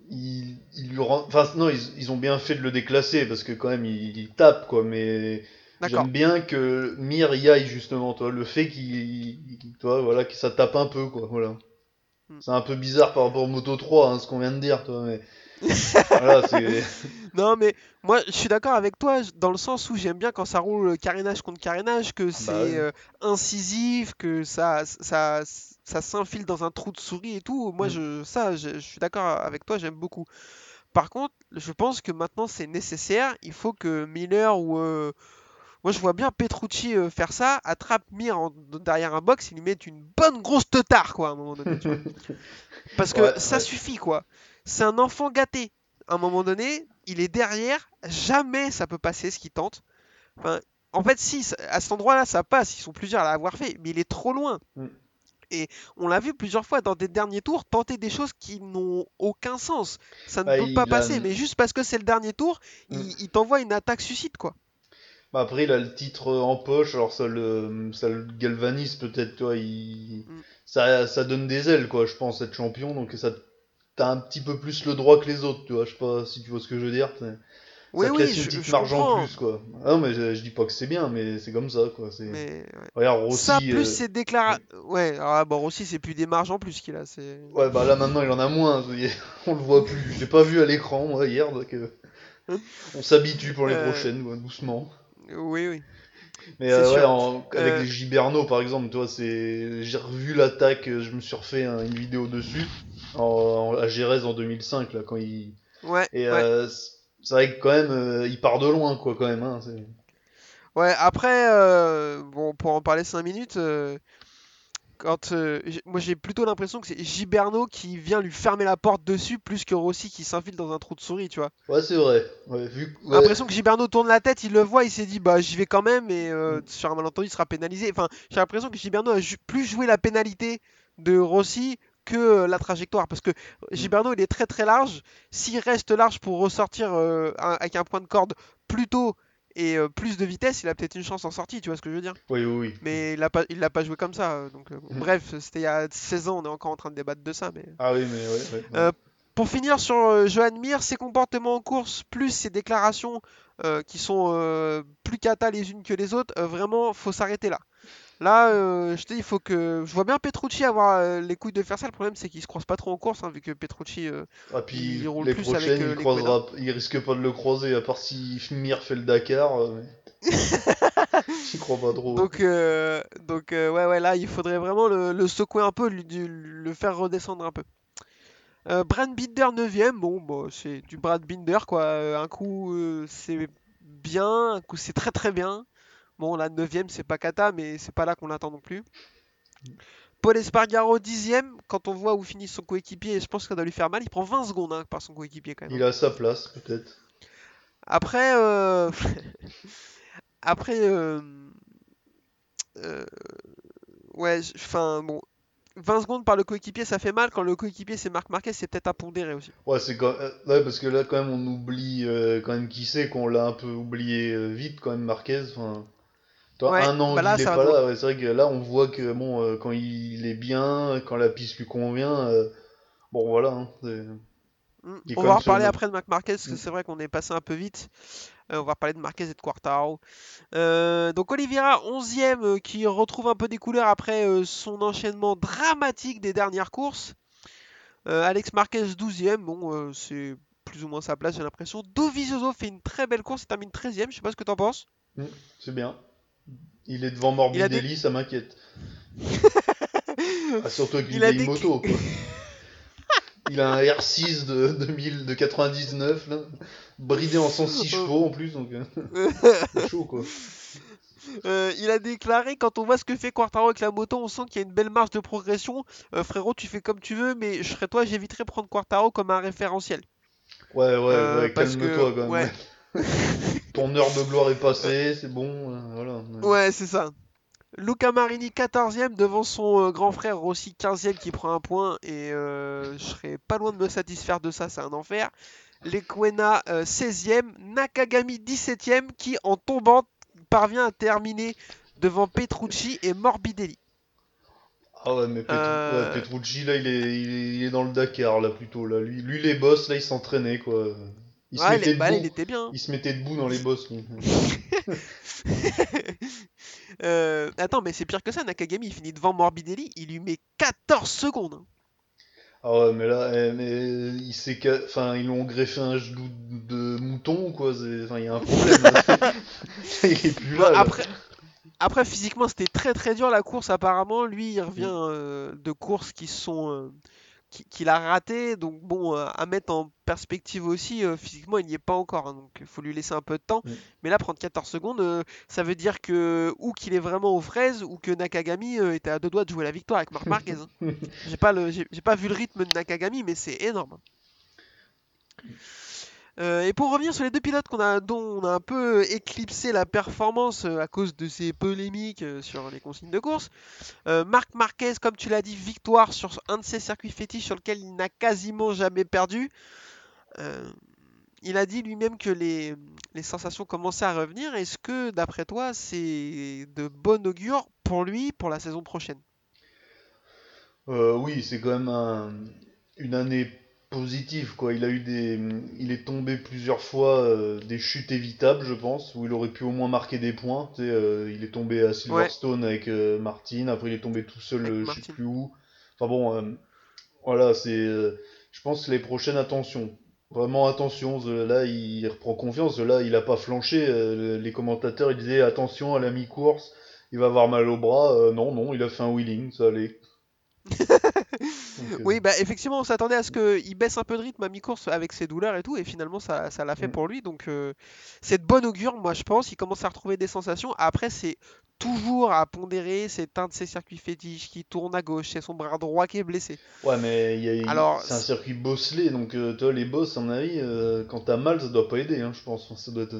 il, il lui rend- enfin non, ils, ils ont bien fait de le déclasser parce que quand même il, il tape quoi. Mais j'aime bien que Mir y aille justement, toi, le fait qu'il, toi, voilà, que ça tape un peu quoi, voilà. Hmm. C'est un peu bizarre par rapport au Moto 3, hein, ce qu'on vient de dire, toi, mais voilà, c'est. Non, mais moi, je suis d'accord avec toi dans le sens où j'aime bien quand ça roule carénage contre carénage, que c'est Bah oui. euh, incisif, que ça, ça, ça s'infile dans un trou de souris et tout. Moi, Mm. je, ça, je, je suis d'accord avec toi, j'aime beaucoup. Par contre, je pense que maintenant c'est nécessaire. Il faut que Miller ou. euh, Moi, je vois bien Petrucci euh, faire ça, attrape Mir en- derrière un box, il lui met une bonne grosse teutard, quoi, à un moment donné. Parce que Ouais, ça ouais. suffit, quoi. C'est un enfant gâté. À un moment donné, il est derrière, jamais ça peut passer ce qu'il tente. Enfin, en fait, si, à cet endroit-là, ça passe, ils sont plusieurs à l'avoir fait, mais il est trop loin. Mm. et on l'a vu plusieurs fois dans des derniers tours tenter des choses qui n'ont aucun sens. Ça ne Bah, peut pas a- passer, mais juste parce que c'est le dernier tour, Mm. il, il t'envoie une attaque suicide quoi. Bah, après, il a le titre en poche, alors ça le, ça le galvanise peut-être, toi. Il... Mm. Ça, ça donne des ailes, quoi, je pense, être champion. Donc ça, t'as un petit peu plus le droit que les autres, tu vois. Je sais pas si tu vois ce que je veux dire. Oui, ça te oui, laisse une je, petite je marge en plus, quoi. Ah non, mais je, je dis pas que c'est bien, mais c'est comme ça, quoi. C'est... Mais ouais. Regarde, Rossi. ça plus euh, c'est déclaré. Ouais, ah, bon Rossi c'est plus des marges en plus qu'il a. C'est. Ouais, bah là maintenant il en a moins, on le voit plus. Je l'ai pas vu à l'écran, moi, hier, donc euh, on s'habitue pour les Euh, prochaines, doucement. Oui, oui. Mais euh, ouais, en- avec Euh, les Giberno par exemple, toi, c'est, j'ai revu l'attaque, je me suis refait un- une vidéo dessus en, en- à Gérès en 2005 là, quand il Ouais. et ouais. euh, c'est vrai que quand même, euh, il part de loin, quoi, quand même. Hein, Ouais, après, euh, bon, pour en parler 5 minutes, quand, euh, moi j'ai plutôt l'impression que c'est Giberno qui vient lui fermer la porte dessus plus que Rossi qui s'infile dans un trou de souris, tu vois. Ouais, c'est vrai. Ouais, vu l'impression que Giberno tourne la tête, il le voit, il s'est dit bah j'y vais quand même et euh, sur un malentendu il sera pénalisé. Enfin, j'ai l'impression que Giberno a ju- plus joué la pénalité de Rossi que la trajectoire parce que Giberno il est très très large. S'il reste large pour ressortir euh, avec un point de corde plus tôt et euh, plus de vitesse, il a peut-être une chance en sortie, tu vois ce que je veux dire? oui, oui, oui. Mais il l'a pas, il l'a pas joué comme ça. euh, Donc, euh, Mhm. bref, c'était il y a 16 ans, on est encore en train de débattre de ça. Mais Ah oui, mais ouais, ouais, ouais. Pour finir sur Johan Mir, ses comportements en course plus ses déclarations qui sont plus cata les unes que les autres, vraiment faut s'arrêter là. Là, euh, je te dis, il faut que. Je vois bien Petrucci avoir euh, les couilles de faire ça. Le problème, c'est qu'il se croise pas trop en course, hein, vu que Petrucci. euh, Ah, puis il roule les plus prochaines, il, croisera, il risque pas de le croiser, à part si Mir fait le Dakar. mais... J'y crois pas trop. Donc, donc ouais, ouais, là, il faudrait vraiment le, le secouer un peu, lui- le faire redescendre un peu. Brad Binder 9ème, bon, bon c'est du Brad Binder, quoi. Un coup, c'est bien, un coup, c'est très très bien. Bon, la 9ème, c'est pas cata, mais c'est pas là qu'on l'attend non plus. Paul Espargaro 10ème, quand on voit où finit son coéquipier, je pense que ça doit lui faire mal. Il prend 20 secondes hein, par son coéquipier quand même. Il a sa place, peut-être. Après, euh, après, euh, euh, ouais, enfin bon, 20 secondes par le coéquipier, ça fait mal. Quand le coéquipier c'est Marc Marquez, c'est peut-être à pondérer aussi. Ouais, c'est quand... ouais, parce que là, quand même, on oublie euh, quand même qui c'est, qu'on l'a un peu oublié euh, vite, quand même, Marquez. Enfin, toi, Ouais, un an bah là, est pas là, ouais, c'est vrai que là, on voit que, bon, euh, quand il est bien, quand la piste lui convient, euh, bon, voilà. hein, Mm. On va reparler seul. après de Marc Marquez, parce que Mm. c'est vrai qu'on est passé un peu vite. Euh, on va reparler de Marquez et de Quartaro. Donc Oliveira, 11ème, euh, qui retrouve un peu des couleurs après son enchaînement dramatique des dernières courses. Alex Marquez, 12ème, bon, c'est plus ou moins sa place, j'ai l'impression. Dovizioso fait une très belle course, il termine 13ème, je sais pas ce que t'en penses. C'est bien. Il est devant Morbidelli, ça m'inquiète. Ah, surtout avec une vieille des- moto, quoi. Il a un R6 de, 2000, de 99, là, bridé en 106 chevaux en plus, donc euh, c'est chaud, quoi. Euh, il a déclaré quand on voit ce que fait Quartaro avec la moto, on sent qu'il y a une belle marge de progression. Euh, frérot, tu fais comme tu veux, mais je serais toi, j'éviterais de prendre Quartaro comme un référentiel. Ouais, ouais, Euh, ouais, calme-toi, que- quand même. ouais. Ton heure de gloire est passée, c'est bon, euh, voilà. Ouais, c'est ça. Luca Marini 14ème devant son euh, grand frère Rossi 15ème qui prend un point et euh, je serais pas loin de me satisfaire de ça, c'est un enfer. Lequena euh, 16ème, Nakagami 17ème qui en tombant parvient à terminer devant Petrucci et Morbidelli. Ah ouais, mais Petru- Euh, ouais, Petrucci, là, il est, il, est, il est dans le Dakar, là, plutôt, là. Lui, lui les boss, là, il s'entraînait, quoi. Il se, Ouais, il, mettait est- debout, il était bien. il se mettait debout dans les boss, lui. Euh, attends, mais c'est pire que ça, Nakagami il finit devant Morbidelli, il lui met 14 secondes. hein. Ah ouais, mais là, eh, mais il enfin, ils lui ont greffé un genou de mouton, quoi. Enfin, il y a un problème. là. il est plus là. Après, après, physiquement, c'était très très dur la course. Apparemment, lui, il revient euh, de courses qui sont euh, qu'il a raté. Donc bon, euh, à mettre en perspective aussi, euh, physiquement, il n'y est pas encore. hein, donc il faut lui laisser un peu de temps. Mm. Mais là, prendre 14 secondes, euh, ça veut dire que ou qu'il est vraiment aux fraises ou que Nakagami était à deux doigts de jouer la victoire avec Marc Marquez. hein. J'ai pas le, j'ai j'ai pas vu le rythme de Nakagami, mais c'est énorme. Euh, et pour revenir sur les deux pilotes qu'on a, dont on a un peu éclipsé la performance euh, à cause de ces polémiques euh, sur les consignes de course, Marc Marquez, comme tu l'as dit, victoire sur un de ses circuits fétiches sur lequel il n'a quasiment jamais perdu. Il a dit lui-même que les, sensations commençaient à revenir. Est-ce que, d'après toi, c'est de bon augure pour lui pour la saison prochaine? Oui, c'est quand même un- une année positive, quoi. Il a eu des, il est tombé plusieurs fois euh, des chutes évitables, je pense, où il aurait pu au moins marquer des points. Tu sais, euh, il est tombé à Ouais, Silverstone avec euh, Martin, après il est tombé tout seul, euh, je sais plus où. Enfin bon, voilà, c'est, je pense les prochaines, attention. Vraiment attention, là il reprend confiance, là il a pas flanché, les commentateurs ils disaient attention à la mi-course, il va avoir mal au bras, non non, il a fait un wheeling, ça allait. Donc, euh, Oui, bah effectivement, on s'attendait à ce qu'il baisse un peu de rythme à mi-course avec ses douleurs et tout, et finalement ça, ça l'a fait mm. pour lui, donc euh, c'est de bonne augure, moi je pense. Il commence à retrouver des sensations. Après, c'est toujours à pondérer, c'est un de ses circuits fétiches qui tourne à gauche, c'est son bras droit qui est blessé. Ouais, mais il y a- Alors, c'est un circuit bosselé, donc euh, toi, les boss, à mon avis, euh, quand t'as mal, ça doit pas aider, hein, je pense. Enfin, ça doit être,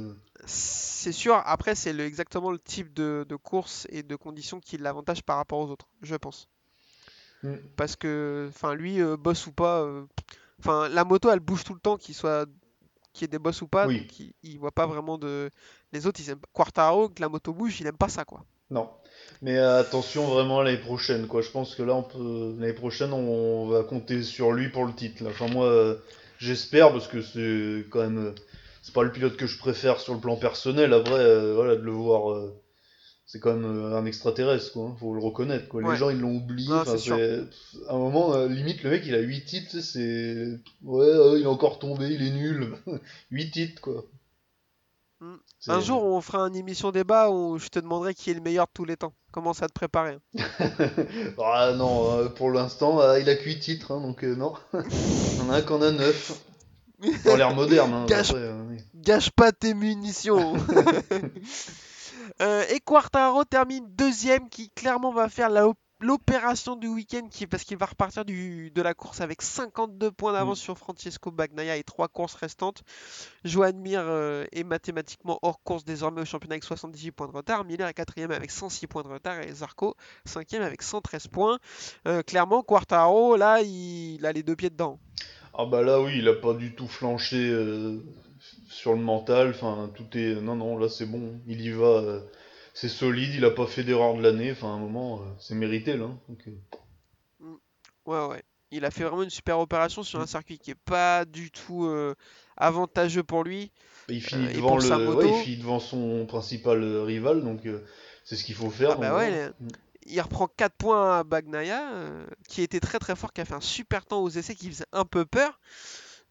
c'est sûr, après, c'est le- exactement le type de, de course et de conditions qui l'avantage par rapport aux autres, je pense. Hmm. Parce que, enfin, lui, euh, boss ou pas, euh, enfin, la moto, elle bouge tout le temps, qu'il soit, qu'il y ait des boss ou pas, Oui, donc il, il voit pas vraiment de. Les autres, ils aiment. Quartaro, que la moto bouge, il aime pas ça, quoi. non. Mais euh, attention vraiment l'année prochaine, quoi. Je pense que là, on peut... l'année prochaine, on va compter sur lui pour le titre. Là. Enfin, moi, euh, j'espère, parce que c'est quand même. C'est pas le pilote que je préfère sur le plan personnel. Après, euh, voilà, de le voir. euh, C'est quand même euh, un extraterrestre, quoi. hein, Faut le reconnaître, quoi. Les gens, ils l'ont oublié. non. À un moment, euh, limite, le mec, il a 8 titres, c'est... Ouais, euh, il est encore tombé, il est nul. 8 titres, quoi. Mm. Un jour, on fera une émission débat où je te demanderai qui est le meilleur de tous les temps. Commence à te préparer. hein. ah non, euh, pour l'instant, il a que 8 titres, hein, donc non. En a un qui en a 9. Dans l'ère moderne, hein, Gâche, après, oui. gâche pas tes munitions. Euh, et Quartaro termine deuxième, qui clairement va faire l'opération du week-end, qui, parce qu'il va repartir du, de la course avec 52 points d'avance Mm. sur Francesco Bagnaia et trois courses restantes. Joan Mir euh, est mathématiquement hors course désormais au championnat avec 78 points de retard. Miller est quatrième avec 106 points de retard et Zarco cinquième avec 113 points. Euh, clairement, Quartaro, là, il, il a les deux pieds dedans. Ah bah là, oui, il a pas du tout flanché euh, sur le mental. Enfin, tout est. Non, non, là, c'est bon. Il y va. euh, c'est solide. Il a pas fait d'erreur de l'année. Enfin, à un moment, euh, c'est mérité, là. hein, donc, euh, Mm. Ouais, ouais. Il a fait vraiment une super opération sur un circuit qui est pas du tout avantageux pour lui Il finit devant le. Ouais, il finit devant son principal rival. Donc, c'est ce qu'il faut faire. Ah bah ouais, Mm. il reprend 4 points à Bagnaia, qui était très très fort, qui a fait un super temps aux essais, qui faisait un peu peur.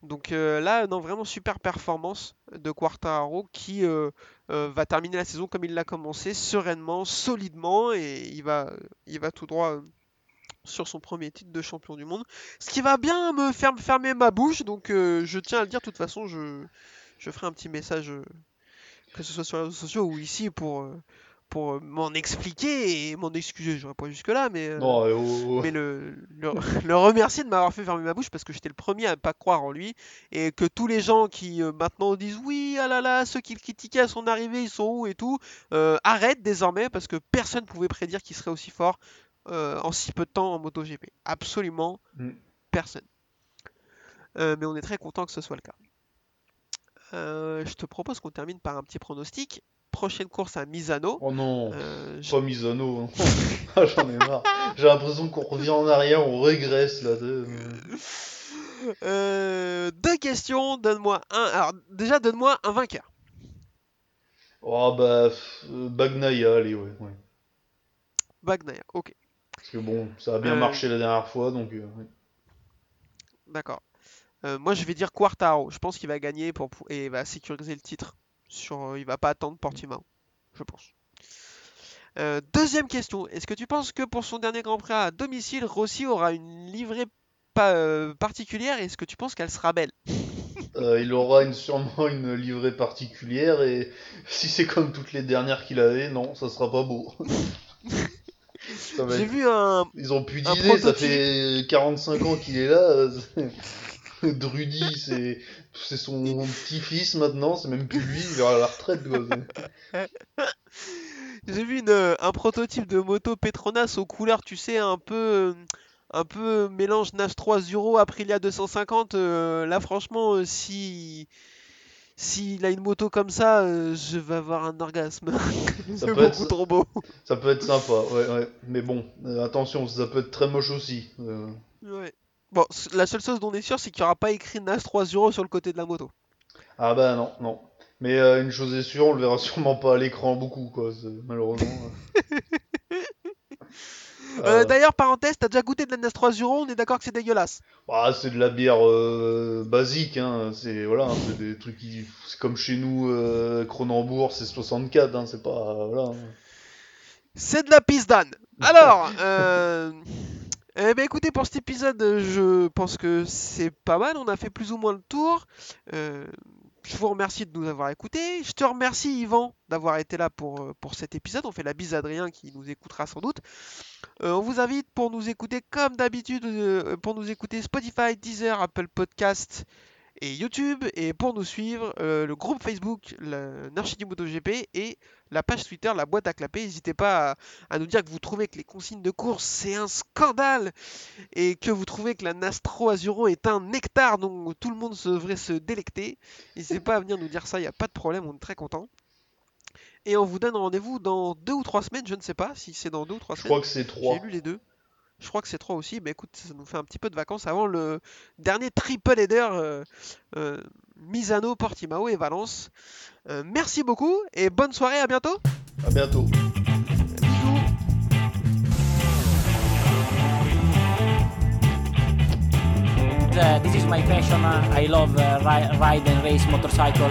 Donc euh, là, non, vraiment super performance de Quartararo qui euh, euh, va terminer la saison comme il l'a commencé, sereinement, solidement, et il va, il va tout droit sur son premier titre de champion du monde. Ce qui va bien me faire me fermer ma bouche, donc je tiens à le dire, de toute façon, je, je ferai un petit message, que ce soit sur les réseaux sociaux ou ici, pour, pour euh, m'en expliquer et m'en excuser. J'aurais pas jusque-là, mais, euh, euh, oh, oh. mais le, le, le remercier de m'avoir fait fermer ma bouche parce que j'étais le premier à pas croire en lui et que tous les gens qui euh, maintenant disent oui, ah là là, ceux qui le critiquaient à son arrivée, ils sont où et tout, euh, arrêtent désormais parce que personne pouvait prédire qu'il serait aussi fort en si peu de temps en MotoGP. Absolument Mm. personne. Mais on est très content que ce soit le cas. Je te propose qu'on termine par un petit pronostic. Prochaine course à Misano. Oh non. Euh, Pas Misano. Ah, J'en ai marre. J'ai l'impression qu'on revient en arrière, on régresse là. Euh, deux questions, donne-moi un. Alors, déjà, donne-moi un vainqueur. Oh bah, euh, Bagnaia, allez, ouais, ouais. Bagnaia, ok, Parce que bon, ça a bien Euh, marché la dernière fois, donc. euh, d'accord. Euh, moi, je vais dire Quartaro. Je pense qu'il va gagner pour- et va sécuriser le titre. Sur, euh, il va pas attendre Portimao, je pense. Euh, deuxième question. Est-ce que tu penses que pour son dernier Grand Prix à domicile, Rossi aura une livrée pas, euh, particulière Est-ce que tu penses qu'elle sera belle? Euh, il aura une, sûrement une livrée particulière et si c'est comme toutes les dernières qu'il avait, non, ça sera pas beau. J'ai vu un, Ils ont plus un d'idées, ça fait 45 ans qu'il est là. C'est- Drudy, c'est c'est son petit-fils maintenant, c'est même plus lui, il est à la retraite. Quoi. J'ai vu une, euh, un prototype de moto Petronas aux couleurs, tu sais, un peu, euh, un peu mélange Nash 3 Euro Aprilia 250. euh, là, franchement, si s'il a une moto comme ça, euh, je vais avoir un orgasme. C'est peut beaucoup être- trop beau. Ça peut être sympa, ouais, ouais. Mais bon, euh, attention, ça peut être très moche aussi. Ouais. Bon, la seule chose dont on est sûr, c'est qu'il n'y aura pas écrit Nash 3 Euro sur le côté de la moto. Ah bah non, non. Mais euh, une chose est sûre, on le verra sûrement pas à l'écran beaucoup, quoi, malheureusement. Euh, Euh, D'ailleurs, parenthèse, t'as déjà goûté de la Nash 3 Euro On est d'accord que c'est dégueulasse. bah, c'est de la bière euh, basique, hein. C'est voilà, hein, c'est des trucs qui, c'est comme chez nous, Cronenbourg, c'est 64, hein. C'est pas voilà. hein. C'est de la pisse d'âne. Alors, eh ben écoutez, pour cet épisode, euh, je pense que c'est pas mal. On a fait plus ou moins le tour. Euh, Je vous remercie de nous avoir écoutés. Je te remercie, Yvan, d'avoir été là pour, euh, cet épisode. On fait la bise à Adrien qui nous écoutera sans doute. On vous invite pour nous écouter comme d'habitude, pour nous écouter Spotify, Deezer, Apple Podcast et YouTube. Et pour nous suivre, euh, le groupe Facebook, le Narchidi MotoGP et la page Twitter, la boîte à clapper. N'hésitez pas à, à nous dire que vous trouvez que les consignes de course, c'est un scandale et que vous trouvez que la Nastro Azuro est un nectar dont tout le monde devrait se délecter. N'hésitez pas à venir nous dire ça, il n'y a pas de problème, on est très content. Et on vous donne rendez-vous dans deux ou trois semaines, je ne sais pas si c'est dans deux ou trois Je semaines. crois que c'est 3. J'ai lu les deux. Je crois que c'est trois aussi. Mais écoute, ça nous fait un petit peu de vacances avant le dernier triple header euh, euh, Misano, Portimao et Valence. Euh, merci beaucoup et bonne soirée, à bientôt. À bientôt. Bisous. Uh, this is my passion. Uh, I love uh, ri- ride and race motorcycle.